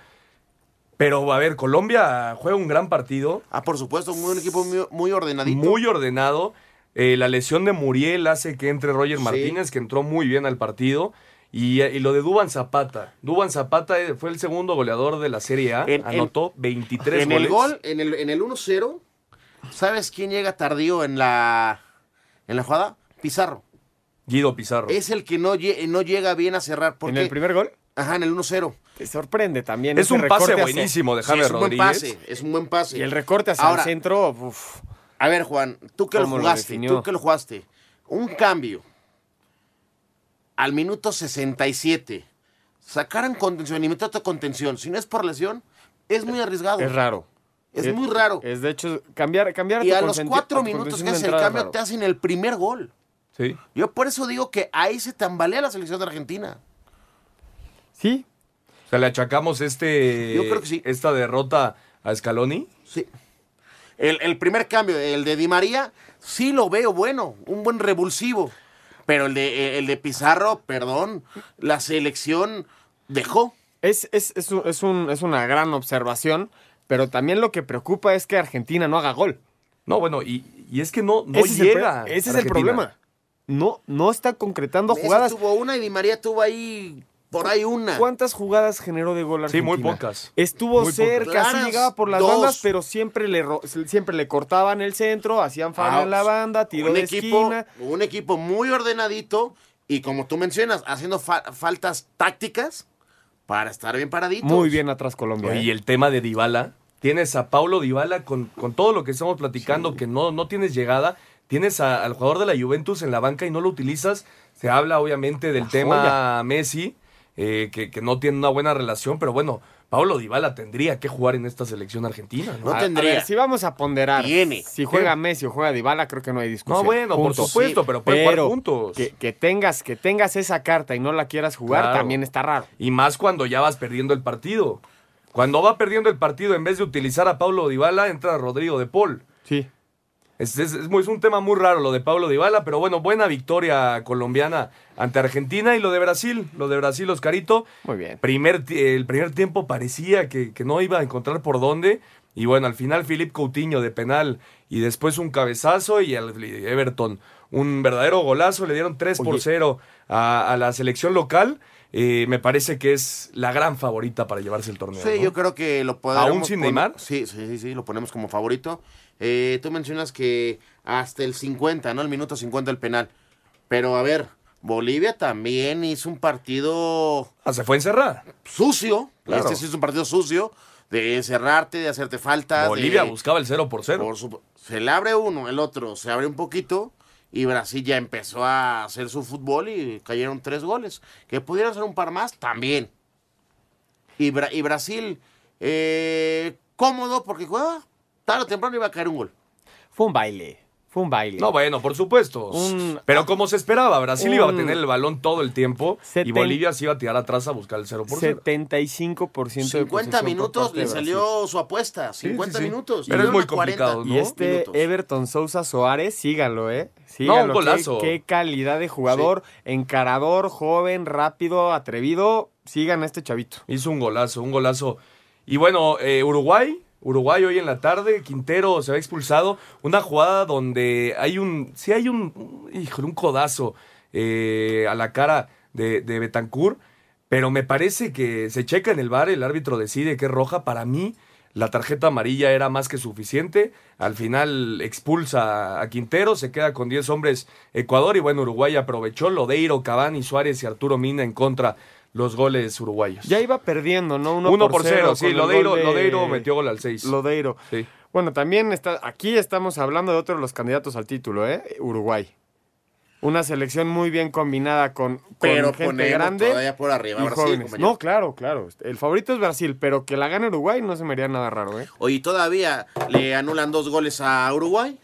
Pero a ver, Colombia juega un gran partido. Ah, por supuesto, un, un equipo muy, muy ordenadito. Muy ordenado. Eh, la lesión de Muriel hace que entre Roger Sí. Martínez, que entró muy bien al partido. Y, y lo de Duban Zapata. Duban Zapata eh, fue el segundo goleador de la Serie A. En- en- anotó 23 en goles. el gol, en el, en el 1-0, ¿sabes quién llega tardío en la, en la jugada? Pizarro. Guido Pizarro. Es el que no, no llega bien a cerrar. ¿Por ¿En el primer gol? Ajá, en el 1-0. Te sorprende también. Es ese un pase buenísimo de Sí, un buen Rodríguez. pase, es un buen pase. Y el recorte hacia Ahora, el centro, uf, A ver, Juan, tú que lo ¿Cómo lo jugaste, tú que lo jugaste. Un cambio al minuto 67. Sacaran contención y meter otra contención. Si no es por lesión, es muy arriesgado. es raro. Es muy raro. Es de hecho, cambiar, cambiar Y a los cuatro a minutos que haces el cambio te hacen el primer gol. Sí. Yo por eso digo que ahí se tambalea la selección de Argentina. Sí, O sea, le achacamos este, Yo creo que sí. esta derrota a Scaloni. Sí. El, el primer cambio, el de Di María, sí lo veo bueno, un buen revulsivo. Pero el de, el de Pizarro, perdón, la selección dejó. Es, es, es, un- es un- es una gran observación, pero también lo que preocupa es que Argentina no haga gol. No, bueno, y, y es que no, no ese es el llega. pro- ese es el Argentina. problema. No, no está concretando Messi jugadas. tuvo una y Di María tuvo ahí, por ahí una. ¿Cuántas jugadas generó de gol Sí, Argentina? muy pocas. Estuvo Muy cerca, pocas. sí llegaba por las dos. bandas, pero siempre le, siempre le cortaban el centro, hacían falta Ah, en la banda, tiro un de equipo, esquina. un equipo muy ordenadito y como tú mencionas, haciendo fa- faltas tácticas para estar bien paraditos. Muy bien atrás Colombia. Oye, ¿eh? Y el tema de Dybala, tienes a Paulo Dybala con, con todo lo que estamos platicando, que no, no tienes llegada, tienes a- al jugador de la Juventus en la banca y no lo utilizas. Se habla obviamente del tema Messi, eh, que, que no tiene una buena relación, pero bueno, Paulo Dybala tendría que jugar en esta selección argentina, ¿no? Tendría. A ver, si vamos a ponderar. Tiene. Si juega Messi o juega Dybala, creo que no hay discusión. No, bueno, por supuesto, pero pueden jugar juntos. Que, que tengas, que tengas esa carta y no la quieras jugar, Claro. también está raro. Y más cuando ya vas perdiendo el partido. Cuando va perdiendo el partido, en vez de utilizar a Paulo Dybala, entra Rodrigo de Paul. Sí. Es, es- es muy- es un tema muy raro lo de Pablo Dybala, pero bueno, buena victoria colombiana ante Argentina y lo de Brasil, lo de Brasil, Oscarito. Muy bien. Primer, el primer tiempo parecía que, que no iba a encontrar por dónde. Y bueno, al final Filip Coutinho de penal y después un cabezazo y el Everton un verdadero golazo. Le dieron 3 por Oye. 0 a, a la selección local. Eh, me parece que es la gran favorita para llevarse el torneo. Sí, ¿no? yo creo que lo podemos ¿Aún sin Neymar? Sí, sí, sí, sí, lo ponemos como favorito. Eh, tú mencionas que hasta el 50, ¿no? El minuto 50 el penal. Pero a ver, Bolivia también hizo un partido Ah, se fue encerrada. sucio. Claro. Este sí es un partido sucio de encerrarte, de hacerte falta. Bolivia de- buscaba el 0 por 0. por su- se le abre uno, el otro se abre un poquito y Brasil ya empezó a hacer su fútbol y cayeron tres goles. Que pudieran ser un par más, también. Y, Bra- y Brasil, eh, cómodo porque juega, tarde o temprano iba a caer un gol. Fue un baile. Fue un baile. No, bueno, por supuesto. Un- Pero como se esperaba, Brasil iba a un- tener el balón todo el tiempo y Bolivia se iba a tirar atrás a buscar el 0 por 0. 75% de 50 posesión por minutos le salió su apuesta, Sí, 50 sí, sí. minutos. Pero y es muy dieron 40 complicado, ¿no? Y este minutos. Everton Sousa Soares, síganlo, ¿eh? Síganlo. un Qué- golazo. Qué, calidad de jugador, encarador, joven, rápido, atrevido. Sigan a este chavito. Hizo un golazo, un golazo. Y bueno, eh, Uruguay, Uruguay hoy en la tarde, Quintero se va expulsado. Una jugada donde hay un, sí hay un, híjole, un codazo eh, a la cara de, de Betancourt, pero me parece que se checa en el bar, el árbitro decide que es roja. Para mí, la tarjeta amarilla era más que suficiente. Al final expulsa a Quintero, se queda con 10 hombres Ecuador y bueno, Uruguay aprovechó. Lodeiro, Cavani, Suárez y Arturo Mina en contra los goles uruguayos. Ya iba perdiendo, ¿no? 1 1 por 0, sí, Lodeiro, de- Lodeiro metió gol al 6. Lodeiro. Sí. Bueno, también está, aquí estamos hablando de otro de los candidatos al título, ¿eh? Uruguay. Una selección muy bien combinada con, con Pero gente grande. todavía por arriba y Brasil. No, claro, claro. El favorito es Brasil, pero que la gane Uruguay no se me haría nada raro, ¿eh? Oye, todavía le anulan dos goles a Uruguay.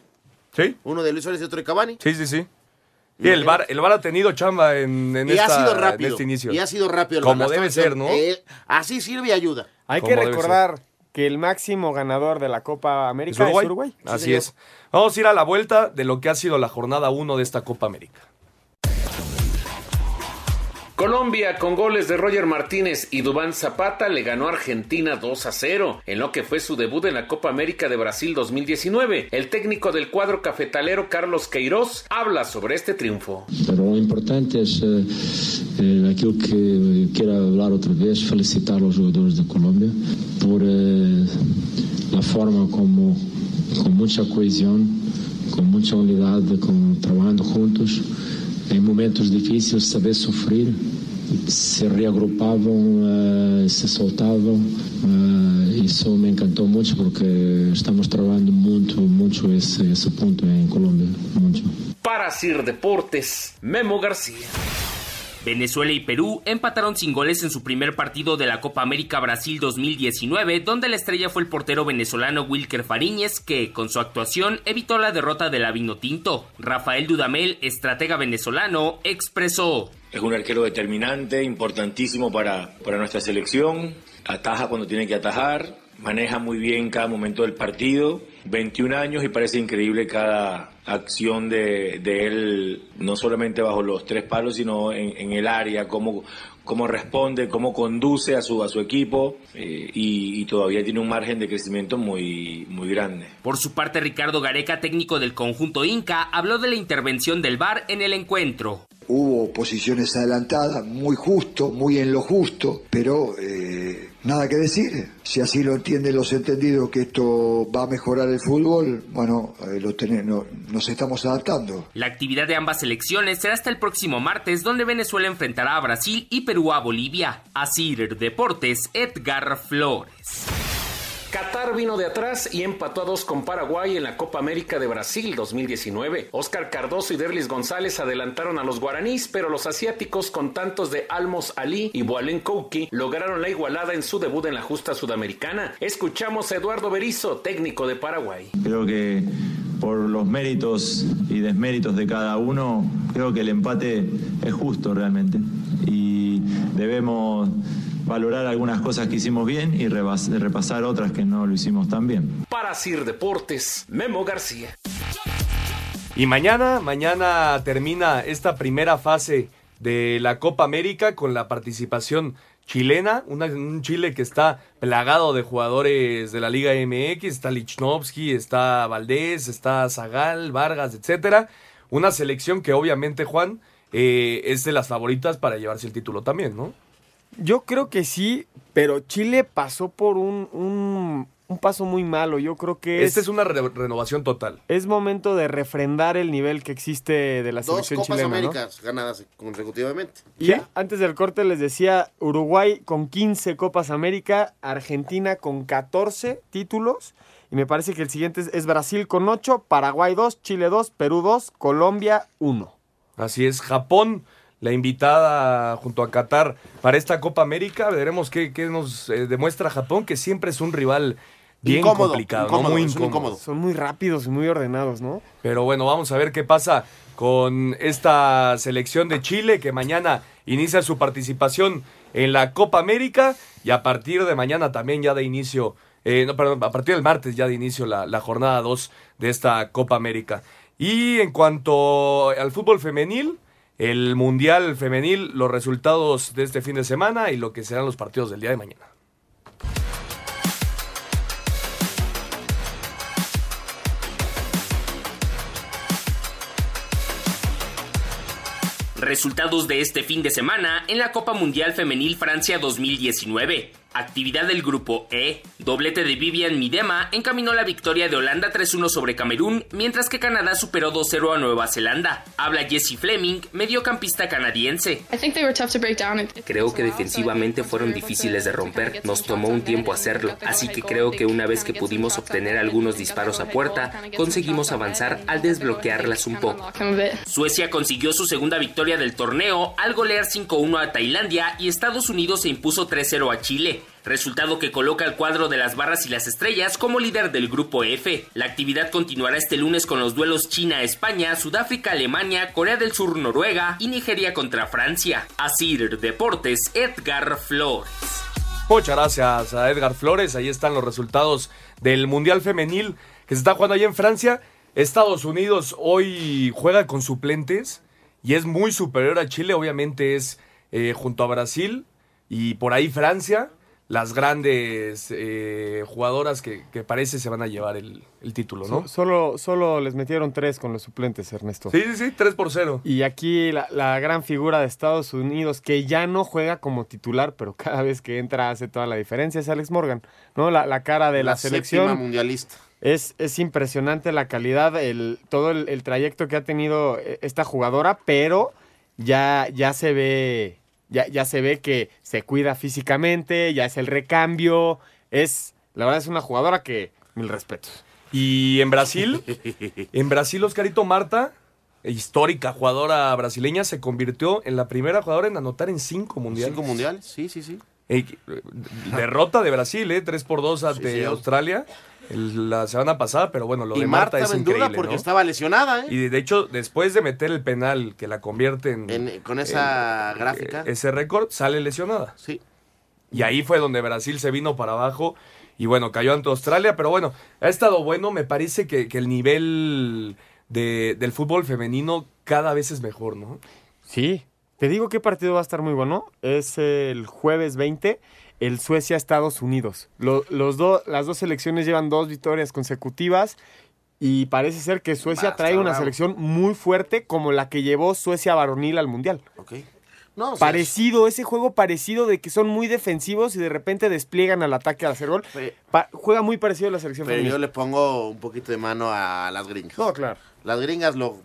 Sí, Uno de Luis Suárez y otro de Cavani. sí, sí, sí. Y el VAR, el VAR ha tenido chamba en, en y esta- ha sido en rápido. este inicio. Y ha sido rápido. Como debe ser, ¿no? Eh, así sirve y ayuda. Hay que recordar que el máximo ganador de la Copa ¿Es América Uruguay? es Uruguay. Así señor. es. Vamos a ir a la vuelta de lo que ha sido la jornada 1 de esta Copa América. Colombia, con goles de Roger Martínez y Dubán Zapata, le ganó a Argentina 2 a 0, en lo que fue su debut en la Copa América de Brasil 2019. El técnico del cuadro cafetalero Carlos Queiroz habla sobre este triunfo. Pero lo importante es eh, eh, aquilo que quiero hablar otra vez, felicitar a los jugadores de Colombia por eh, la forma como, con mucha cohesión, con mucha unidad, con, trabajando juntos, en momentos difíciles, saber sufrir, se reagrupaban, eh, se soltaban. eh, eso me encantó mucho porque estamos trabajando mucho, mucho ese, ese punto en Colombia, mucho. Para Sir Deportes, Memo García. Venezuela y Perú empataron sin goles en su primer partido de la Copa América Brasil 2019, donde la estrella fue el portero venezolano Wilker Fariñez, que con su actuación evitó la derrota del Avino Tinto. Rafael Dudamel, estratega venezolano, expresó. Es un arquero determinante, importantísimo para, para nuestra selección. Ataja cuando tiene que atajar, maneja muy bien cada momento del partido, 21 años y parece increíble cada acción de, de él, no solamente bajo los tres palos, sino en, en el área, cómo, cómo responde, cómo conduce a su, a su equipo eh, y, y todavía tiene un margen de crecimiento muy, muy grande. Por su parte, Ricardo Gareca, técnico del conjunto Inca, habló de la intervención del VAR en el encuentro. Hubo posiciones adelantadas, muy justo, muy en lo justo, pero eh, nada que decir. Si así lo entienden los entendidos que esto va a mejorar el fútbol, bueno, eh, lo ten- no- nos estamos adaptando. La actividad de ambas selecciones será hasta el próximo martes, donde Venezuela enfrentará a Brasil y Perú a Bolivia. Asir Deportes, Edgar Flores. Qatar vino de atrás y empató a dos con Paraguay en la Copa América de Brasil 2019. Oscar Cardoso y Derlis González adelantaron a los guaraníes, pero los asiáticos con tantos de Almos Ali y Boalen Kouki lograron la igualada en su debut en la justa sudamericana. Escuchamos a Eduardo Berizzo, técnico de Paraguay. Creo que por los méritos y desméritos de cada uno, creo que el empate es justo realmente. Y debemos valorar algunas cosas que hicimos bien y repasar otras que no lo hicimos tan bien. Para Sir Deportes, Memo García. Y mañana, mañana termina esta primera fase de la Copa América con la participación chilena, una- un Chile que está plagado de jugadores de la Liga MX, está Lichnowsky, está Valdés, está Zagal, Vargas, etcétera. Una selección que obviamente, Juan, eh, es de las favoritas para llevarse el título también, ¿no? Yo creo que sí, pero Chile pasó por un, un, un paso muy malo. Yo creo que Esta es una re- renovación total. es momento de refrendar el nivel que existe de la Dos selección Copas chilena. ¿no? Américas ganadas consecutivamente. Y antes del corte les decía Uruguay con 15 Copas América, Argentina con 14 títulos. Y me parece que el siguiente es, es Brasil con 8, Paraguay 2, Chile 2, Perú 2, Colombia 1. Así es, Japón, la invitada junto a Qatar para esta Copa América. Veremos qué, qué nos eh, demuestra Japón, que siempre es un rival bien Incómodo, complicado, ¿no? muy incómodo. Son muy rápidos y muy ordenados, ¿no? Pero bueno, vamos a ver qué pasa con esta selección de Chile que mañana inicia su participación en la Copa América y a partir de mañana también ya de inicio, eh, no, perdón, a partir del martes ya de inicio la, la jornada 2 de esta Copa América. Y en cuanto al fútbol femenil, el Mundial Femenil, los resultados de este fin de semana y lo que serán los partidos del día de mañana. Resultados de este fin de semana en la Copa Mundial Femenil Francia 2019. Actividad del grupo E. Doblete de Vivian Midema encaminó la victoria de Holanda 3-1 sobre Camerún, mientras que Canadá superó 2-0 a Nueva Zelanda. Habla Jessie Fleming, mediocampista canadiense. Creo que defensivamente fueron difíciles de romper. Nos tomó un tiempo hacerlo, así que creo que una vez que pudimos obtener algunos disparos a puerta, conseguimos avanzar al desbloquearlas un poco. Suecia consiguió su segunda victoria del torneo al golear 5-1 a Tailandia y Estados Unidos se impuso 3-0 a Chile. Resultado que coloca al cuadro de las barras y las estrellas como líder del grupo F. La actividad continuará este lunes con los duelos China-España, Sudáfrica-Alemania, Corea del Sur-Noruega y Nigeria contra Francia. Asir Deportes, Edgar Flores. Muchas gracias a Edgar Flores. Ahí están los resultados del Mundial Femenil que se está jugando allá en Francia. Estados Unidos hoy juega con suplentes y es muy superior a Chile. Obviamente es eh, junto a Brasil y por ahí Francia. Las grandes eh, jugadoras que, que parece se van a llevar el, el título, ¿no? So- solo, solo les metieron tres con los suplentes, Ernesto. Sí, sí, sí, 3 por 0. Y aquí la, la gran figura de Estados Unidos, que ya no juega como titular, pero cada vez que entra hace toda la diferencia, es Alex Morgan, ¿no? La, la cara de la, La selección. mundialista. Es, es impresionante la calidad, el, todo el, el trayecto que ha tenido eh, esta jugadora, pero ya, ya se ve. Ya, ya se ve que se cuida físicamente, ya es el recambio. Es. La verdad es una jugadora que. Mil respetos. Y en Brasil, en Brasil, Oscarito Marta, histórica jugadora brasileña, se convirtió en la primera jugadora en anotar en cinco mundiales. Cinco mundiales, sí, sí, sí. Eh, derrota de Brasil, ¿eh? 3 por 2 ante sí. Australia el- la semana pasada, pero bueno, lo y de Marta, Marta es Vendura increíble, porque ¿no? estaba lesionada, ¿eh? Y de hecho, después de meter el penal que la convierte en... En- con esa gráfica. eh, ese récord, sale lesionada. Sí. Y ahí fue donde Brasil se vino para abajo Y bueno, cayó ante Australia, pero bueno, ha estado bueno. Me parece que, que el nivel de, del fútbol femenino cada vez es mejor, ¿no? Sí. Te digo qué partido va a estar muy bueno. Es el jueves 20, el Suecia-Estados Unidos. Lo- los dos las dos selecciones llevan dos victorias consecutivas y parece ser que Suecia trae una bravo. selección muy fuerte como la que llevó Suecia varonil al Mundial. Ok. No, o sea, Parecido, ese juego parecido de que son muy defensivos y de repente despliegan al ataque al hacer gol. Pa- juega muy parecido a la selección Pero femenil. yo le pongo un poquito de mano a las gringas. No, claro. Las gringas lo,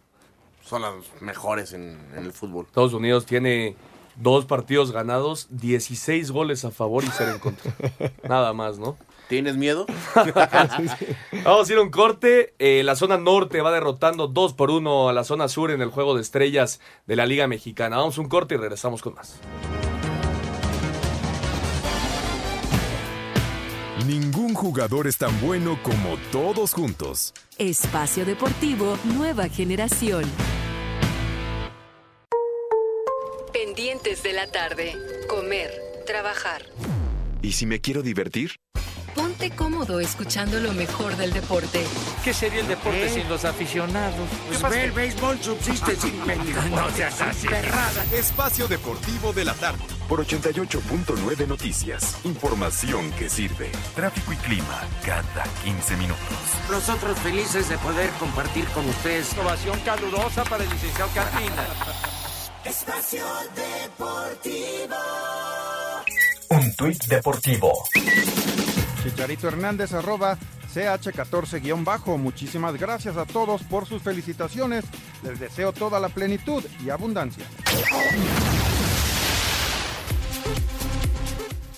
son las mejores en, en el fútbol. Estados Unidos tiene dos partidos ganados, 16 goles a favor y 0 en contra. Nada más, ¿no? ¿Tienes miedo? Vamos a ir a un corte. Eh, la zona norte va derrotando 2 por 1 a la zona sur en el juego de estrellas de la Liga Mexicana. Vamos a un corte y regresamos con más. Ningún jugador es tan bueno como todos juntos. Espacio Deportivo Nueva Generación. Pendientes de la tarde. Comer, trabajar. ¿Y si me quiero divertir? Ponte cómodo escuchando lo mejor del deporte. ¿Qué sería el deporte sin los aficionados? Pues ve, el béisbol subsiste sin No seas así. Espacio Deportivo de la Tarde. Por 88.9 Noticias. Información que sirve. Tráfico y clima cada 15 minutos. Nosotros felices de poder compartir con ustedes. Ovación calurosa para el licenciado Carmina. Espacio Deportivo. Un tuit deportivo. Chicharito Hernández arroba CH14-bajo. Muchísimas gracias a todos por sus felicitaciones. Les deseo toda la plenitud y abundancia.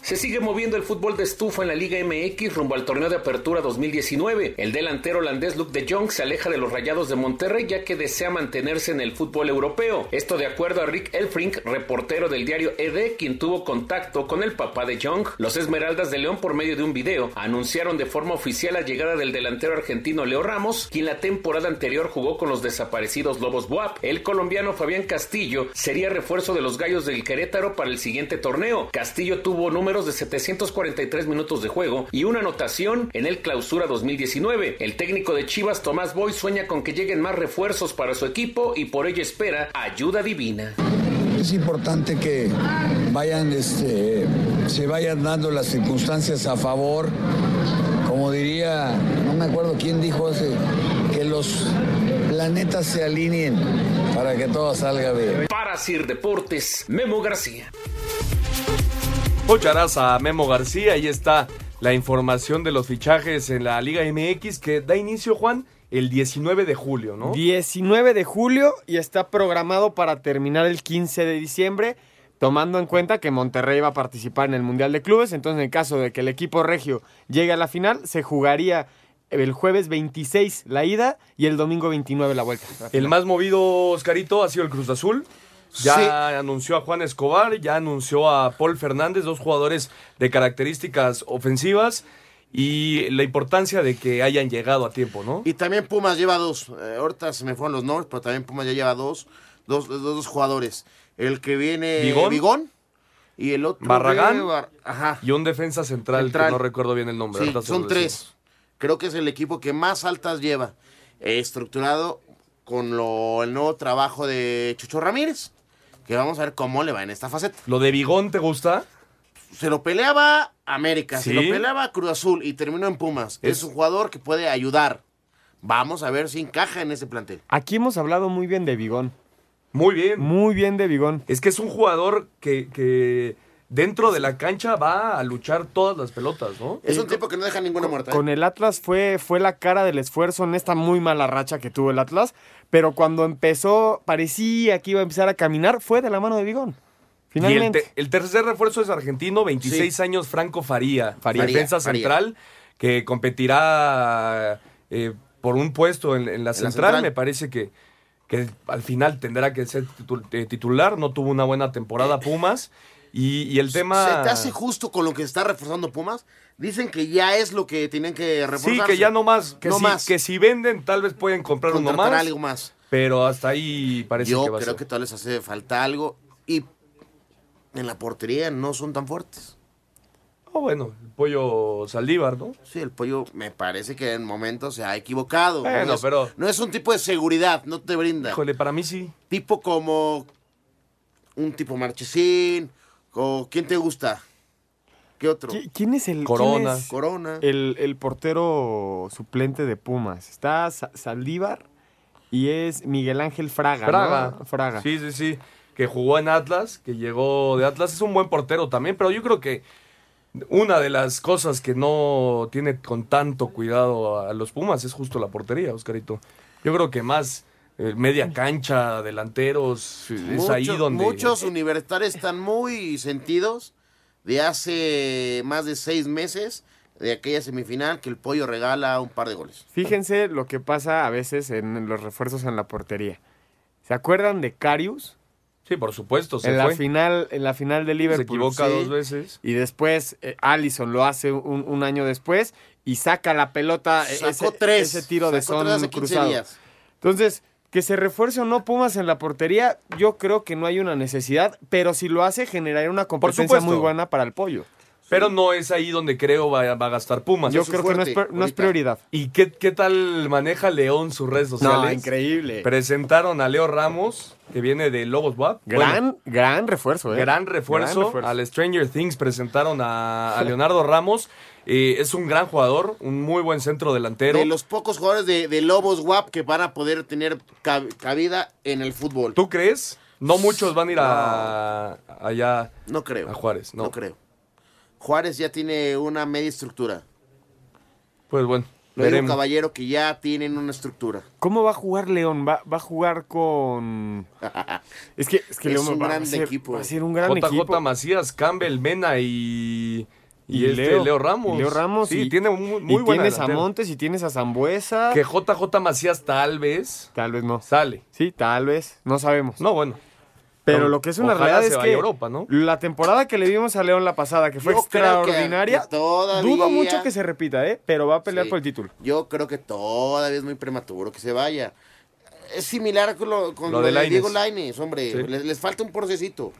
Se sigue moviendo el fútbol de estufa en la Liga MX rumbo al torneo de apertura 2019. El delantero holandés Luke de Jong se aleja de los Rayados de Monterrey ya que desea mantenerse en el fútbol europeo. Esto de acuerdo a Rick Elfrink, reportero del diario ED, quien tuvo contacto con el papá de Jong. Los Esmeraldas de León por medio de un video anunciaron de forma oficial la llegada del delantero argentino Leo Ramos, quien la temporada anterior jugó con los desaparecidos Lobos Buap. El colombiano Fabián Castillo sería refuerzo de los Gallos del Querétaro para el siguiente torneo. Castillo tuvo de 743 minutos de juego y una anotación en el Clausura 2019. El técnico de Chivas, Tomás Boy, sueña con que lleguen más refuerzos para su equipo y por ello espera ayuda divina. Es importante que vayan, este, se vayan dando las circunstancias a favor. Como diría, no me acuerdo quién dijo hace, que los planetas se alineen para que todo salga bien. Para Sir Deportes, Memo García. Escucharás a Memo García, ahí está la información de los fichajes en la Liga MX que da inicio, Juan, el 19 de julio, ¿no? 19 de julio y está programado para terminar el 15 de diciembre, tomando en cuenta que Monterrey va a participar en el Mundial de Clubes. Entonces, en el caso de que el equipo regio llegue a la final, se jugaría el jueves 26 la ida y el domingo 29 la vuelta. El más movido, Oscarito, ha sido el Cruz Azul. Ya Sí. anunció a Juan Escobar, ya anunció a Paul Fernández, dos jugadores de características ofensivas y la importancia de que hayan llegado a tiempo, ¿no? Y también Pumas lleva dos. Eh, ahorita se me fueron los nombres, pero también Pumas ya lleva dos, dos, dos, dos jugadores. El que viene ¿Bigón? y el otro Barragán de Bar- Ajá. y un defensa central, Central. que no recuerdo bien el nombre. Sí, son tres. Creo que es el equipo que más altas lleva. eh, estructurado con lo, el nuevo trabajo de Chucho Ramírez. Que vamos a ver cómo le va en esta faceta. ¿Lo de Bigón te gusta? Se lo peleaba América, ¿Sí? se lo peleaba Cruz Azul y terminó en Pumas. Es, Es- un jugador que puede ayudar. Vamos a ver si encaja en ese plantel. Aquí hemos hablado muy bien de Bigón. Muy bien. Muy bien de Bigón. Es que es un jugador que, que dentro de la cancha va a luchar todas las pelotas, ¿no? Es un tipo que no deja ninguna muerta. ¿eh? Con el Atlas fue, fue la cara del esfuerzo en esta muy mala racha que tuvo el Atlas, pero cuando empezó, parecía que iba a empezar a caminar, fue de la mano de Bigón. Y el, Finalmente. te- el tercer refuerzo es argentino, 26 años, Franco Faría, Faría. defensa Faría. central, que competirá eh, por un puesto en, en la, central. central. Me parece que, que al final tendrá que ser eh, titular. No tuvo una buena temporada Pumas. Y, y el tema. ¿Se te hace justo con lo que está reforzando Pumas? Dicen que ya es lo que tienen que reforzar. Sí, que ya no más. Que, no si, más. que si venden, tal vez pueden comprar uno más. algo más. Pero hasta ahí parece Yo que va a creo ser. que todavía les hace falta algo. Y en la portería no son tan fuertes. Oh, bueno, el pollo Saldívar, ¿no? Sí, el pollo me parece que en momentos se ha equivocado. Bueno, no es, pero- No es un tipo de seguridad, no te brinda. Híjole, para mí sí. Tipo como un tipo Marchesín, o ¿quién te gusta? ¿Qué otro? ¿Qui- ¿Quién es el Corona. quién es Corona. El, el portero suplente de Pumas? Está Sa- Saldívar y es Miguel Ángel Fraga. ¿no? Fraga. Fraga. Sí, sí, sí. Que jugó en Atlas, que llegó de Atlas. Es un buen portero también, pero yo creo que una de las cosas que no tiene con tanto cuidado a los Pumas es justo la portería, Oscarito. Yo creo que más media cancha, delanteros, es Mucho- ahí donde... Muchos universitarios están muy sentidos de hace más de seis meses de aquella semifinal que el pollo regala un par de goles. Fíjense lo que pasa a veces en los refuerzos en la portería. ¿Se acuerdan de Carius? Sí, por supuesto, se en la final en la final de Liverpool equivoca Sí. dos veces. y después eh, Allison lo hace un, un año después y saca la pelota Sacó ese, tres. ese tiro de Sacó son tres hace 15 cruzado días. entonces que se refuerce o no Pumas en la portería yo creo que no hay una necesidad pero si lo hace generaría una competencia muy buena para el pollo Pero no es ahí donde creo va, va a gastar Pumas. yo creo que no es, no prioridad ¿Y qué, qué tal maneja León sus redes sociales? no increíble Presentaron a Leo Ramos, que viene de Lobos WAP. gran gran refuerzo ¿eh? Gran refuerzo. Gran refuerzo. Al Stranger Things presentaron a, a Leonardo Ramos. Eh, es un gran jugador, un muy buen centro delantero. De los pocos jugadores de, de Lobos WAP que van a poder tener cab- cabida en el fútbol. ¿Tú crees? No muchos van a ir a, allá No creo. a Juárez, ¿no? No creo. Juárez ya tiene una media estructura. Pues bueno, Lo digo veremos. caballero que ya tienen una estructura. ¿Cómo va a jugar León? Va, va a jugar con. Es que, es que Es León un va, gran a ser, equipo. va a ser un gran JJ equipo. Macías, Campbell, Mena y, y, Y este Leo. Leo, Ramos. Y Leo Ramos. Sí, y, tiene un muy, muy y buena tienes a. Montes y tienes a Zambuesa. Que JJ Macías tal vez Tal vez no. sale. Sí, tal vez. No sabemos. No, bueno. Pero No, lo que es una ojalá realidad es que Europa, ¿no? la temporada que le vimos a León la pasada, que fue Yo creo que extraordinaria, todavía- dudo mucho que se repita, ¿eh? Pero va a pelear Sí. por el título. Yo creo que todavía es muy prematuro que se vaya. Es similar con lo, con Lo lo de de, Diego Lainez. Hombre. Sí. Les, les falta un procesito.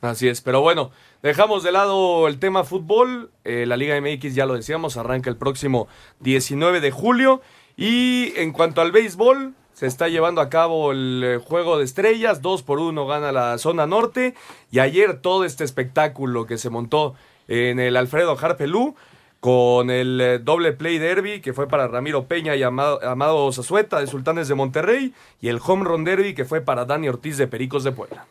Así es, pero bueno, dejamos de lado el tema fútbol. Eh, la Liga MX, ya lo decíamos, arranca el próximo 19 de julio. Y en cuanto al béisbol, se está llevando a cabo el eh, juego de estrellas. Dos por uno gana la zona norte. Y ayer todo este espectáculo que se montó en el Alfredo Harpelú con el eh, doble play derby que fue para Ramiro Peña y Amado, Amado Zazueta de Sultanes de Monterrey. Y el home run derby que fue para Dani Ortiz de Pericos de Puebla.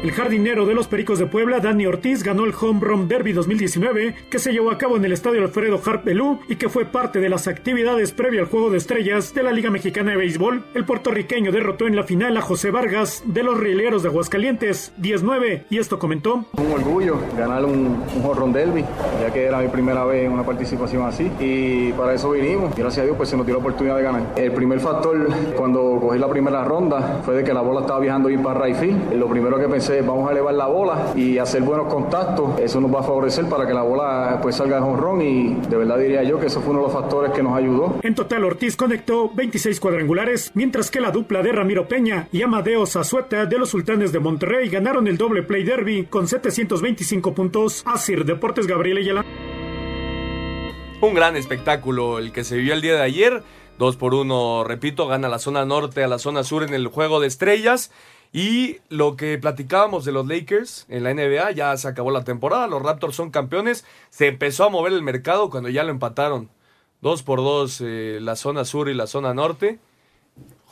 El jardinero de los Pericos de Puebla, Dani Ortiz, ganó el Home Run Derby 2019 que se llevó a cabo en el Estadio Alfredo Harp Pelú y que fue parte de las actividades previa al Juego de Estrellas de la Liga Mexicana de Béisbol. El puertorriqueño derrotó en la final a José Vargas de los Rieleros de Aguascalientes 19 y esto comentó. Un orgullo ganar un, un jorrón derby, ya que era mi primera vez en una participación así. Y para eso vinimos. Gracias a Dios pues se nos dio la oportunidad de ganar. El primer factor cuando cogí la primera ronda fue de que la bola estaba viajando bien para right. Lo primero que pensé, vamos a elevar la bola y hacer buenos contactos. Eso nos va a favorecer para que la bola pues salga de jonrón y de verdad diría yo que eso fue uno de los factores que nos ayudó. En total, Ortiz conectó 26 cuadrangulares, mientras que la dupla de Ramiro Peña y Amadeo Zazueta de los Sultanes de Monterrey ganaron el doble play derby con 725 puntos. Asir Deportes Gabriel Ayala. Un gran espectáculo el que se vivió el día de ayer. Dos por uno, repito, gana la zona norte a la zona sur en el juego de estrellas. Y lo que platicábamos de los Lakers en la NBA, ya se acabó la temporada, los Raptors son campeones. Se empezó a mover el mercado cuando ya lo empataron. Dos por dos eh, la zona sur y la zona norte.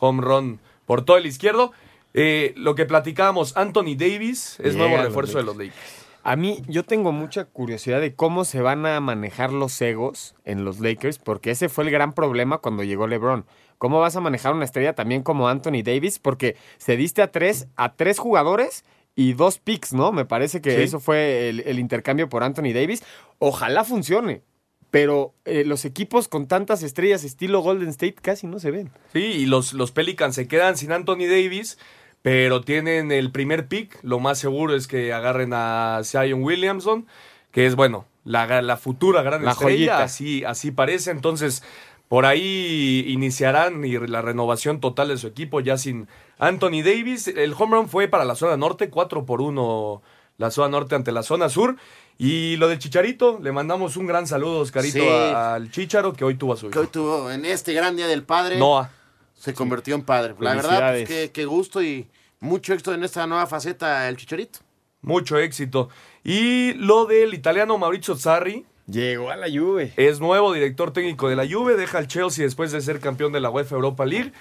Home run por todo el izquierdo. Eh, lo que platicábamos, Anthony Davis es nuevo los refuerzo de los Lakers. Lakers. A mí, yo tengo mucha curiosidad de cómo se van a manejar los egos en los Lakers, porque ese fue el gran problema cuando llegó LeBron. ¿Cómo vas a manejar una estrella también como Anthony Davis? Porque se diste a tres, a tres jugadores y dos picks, ¿no? Me parece que Sí. eso fue el, el intercambio por Anthony Davis. Ojalá funcione. Pero eh, los equipos con tantas estrellas estilo Golden State casi no se ven. Sí, y los, los Pelicans se quedan sin Anthony Davis, pero tienen el primer pick. Lo más seguro es que agarren a Zion Williamson, que es, bueno, la, la futura gran La estrella, joyita. así, así parece. Entonces, por ahí iniciarán y la renovación total de su equipo ya sin Anthony Davis. El home run fue para la zona norte, 4 por 1 la zona norte ante la zona sur. Y lo del Chicharito, le mandamos un gran saludo, Oscarito, Sí. a- al Chicharo, que hoy tuvo a su Que hijo. hoy tuvo en este gran día del padre. Noah. Se convirtió en padre. La verdad, pues, qué, qué gusto y mucho éxito en esta nueva faceta el Chicharito. Mucho éxito. Y lo del italiano Mauricio Sarri. Llegó a la Juve. Es nuevo director técnico de la Juve, deja al Chelsea después de ser campeón de la UEFA Europa League.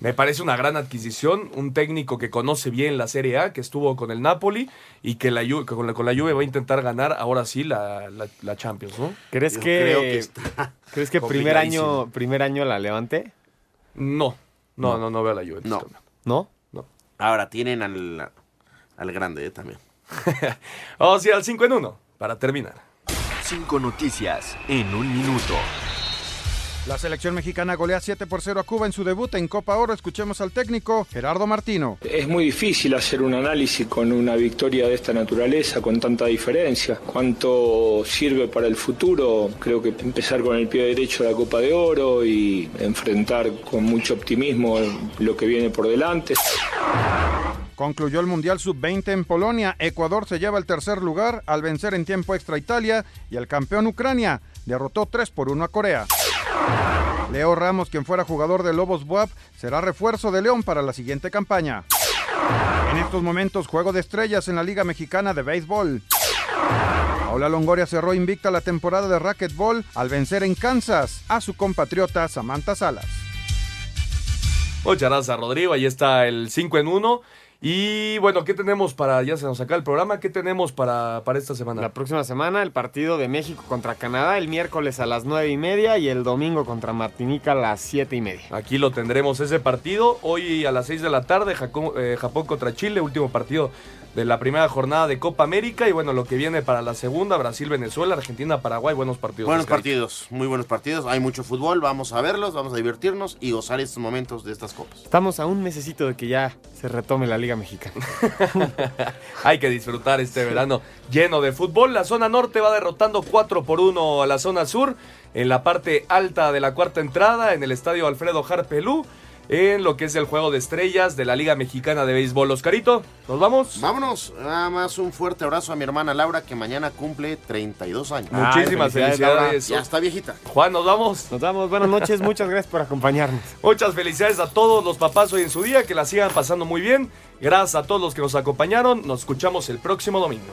Me parece una gran adquisición, un técnico que conoce bien la Serie A, que estuvo con el Napoli y que, la Ju- que con, la, con la Juve va a intentar ganar ahora sí la, la- la Champions, ¿no? ¿Crees Yo que, creo que está ¿crees que primer año, primer año la levante? No, no, no, no, veo a la Juve. No. ¿No? No. Ahora tienen al, al grande eh, también. Vamos a ir al 5 en 1 para terminar. Cinco noticias en un minuto. La selección mexicana golea 7 por 0 a Cuba en su debut en Copa Oro. Escuchemos al técnico Gerardo Martino. Es muy difícil hacer un análisis con una victoria de esta naturaleza, con tanta diferencia. ¿Cuánto sirve para el futuro? Creo que empezar con el pie derecho la Copa de Oro y enfrentar con mucho optimismo lo que viene por delante. Concluyó el Mundial Sub-20 en Polonia. Ecuador se lleva el tercer lugar al vencer en tiempo extra Italia y el campeón Ucrania derrotó 3 por 1 a Corea. Leo Ramos, quien fuera jugador de Lobos Buap, será refuerzo de León para la siguiente campaña. En estos momentos, juego de estrellas en la Liga Mexicana de Béisbol. Paula Longoria cerró invicta la temporada de racquetball al vencer en Kansas a su compatriota Samantha Salas. Muchas gracias, Rodrigo. Ahí está el 5 en 1. Y bueno, ¿qué tenemos para, ya se nos acaba el programa, ¿qué tenemos para, para esta semana? La próxima semana el partido de México contra Canadá, el miércoles a las nueve y media y el domingo contra Martinica a las siete y media. Aquí lo tendremos ese partido. Hoy a las 6 de la tarde, Jaco- eh, Japón contra Chile, último partido de la primera jornada de Copa América. Y bueno, lo que viene para la segunda, Brasil, Venezuela, Argentina, Paraguay, buenos partidos. Buenos Oscar. partidos, muy buenos partidos. Hay mucho fútbol, vamos a verlos, vamos a divertirnos y gozar estos momentos de estas copas. Estamos a un mesecito de que ya se retome la Liga Mexicana. Hay que disfrutar este verano lleno de fútbol. La zona norte va derrotando 4 por 1 a la zona sur. En la parte alta de la cuarta entrada, en el estadio Alfredo Harpelú, en lo que es el juego de estrellas de la Liga Mexicana de Béisbol. Oscarito, ¿nos vamos? Vámonos, nada más un fuerte abrazo a mi hermana Laura que mañana cumple 32 años. Muchísimas felicidades. Ya está viejita. Juan, ¿nos vamos? Nos vamos, buenas noches, muchas gracias por acompañarnos. Muchas felicidades a todos los papás hoy en su día, que la sigan pasando muy bien. Gracias a todos los que nos acompañaron. Nos escuchamos el próximo domingo.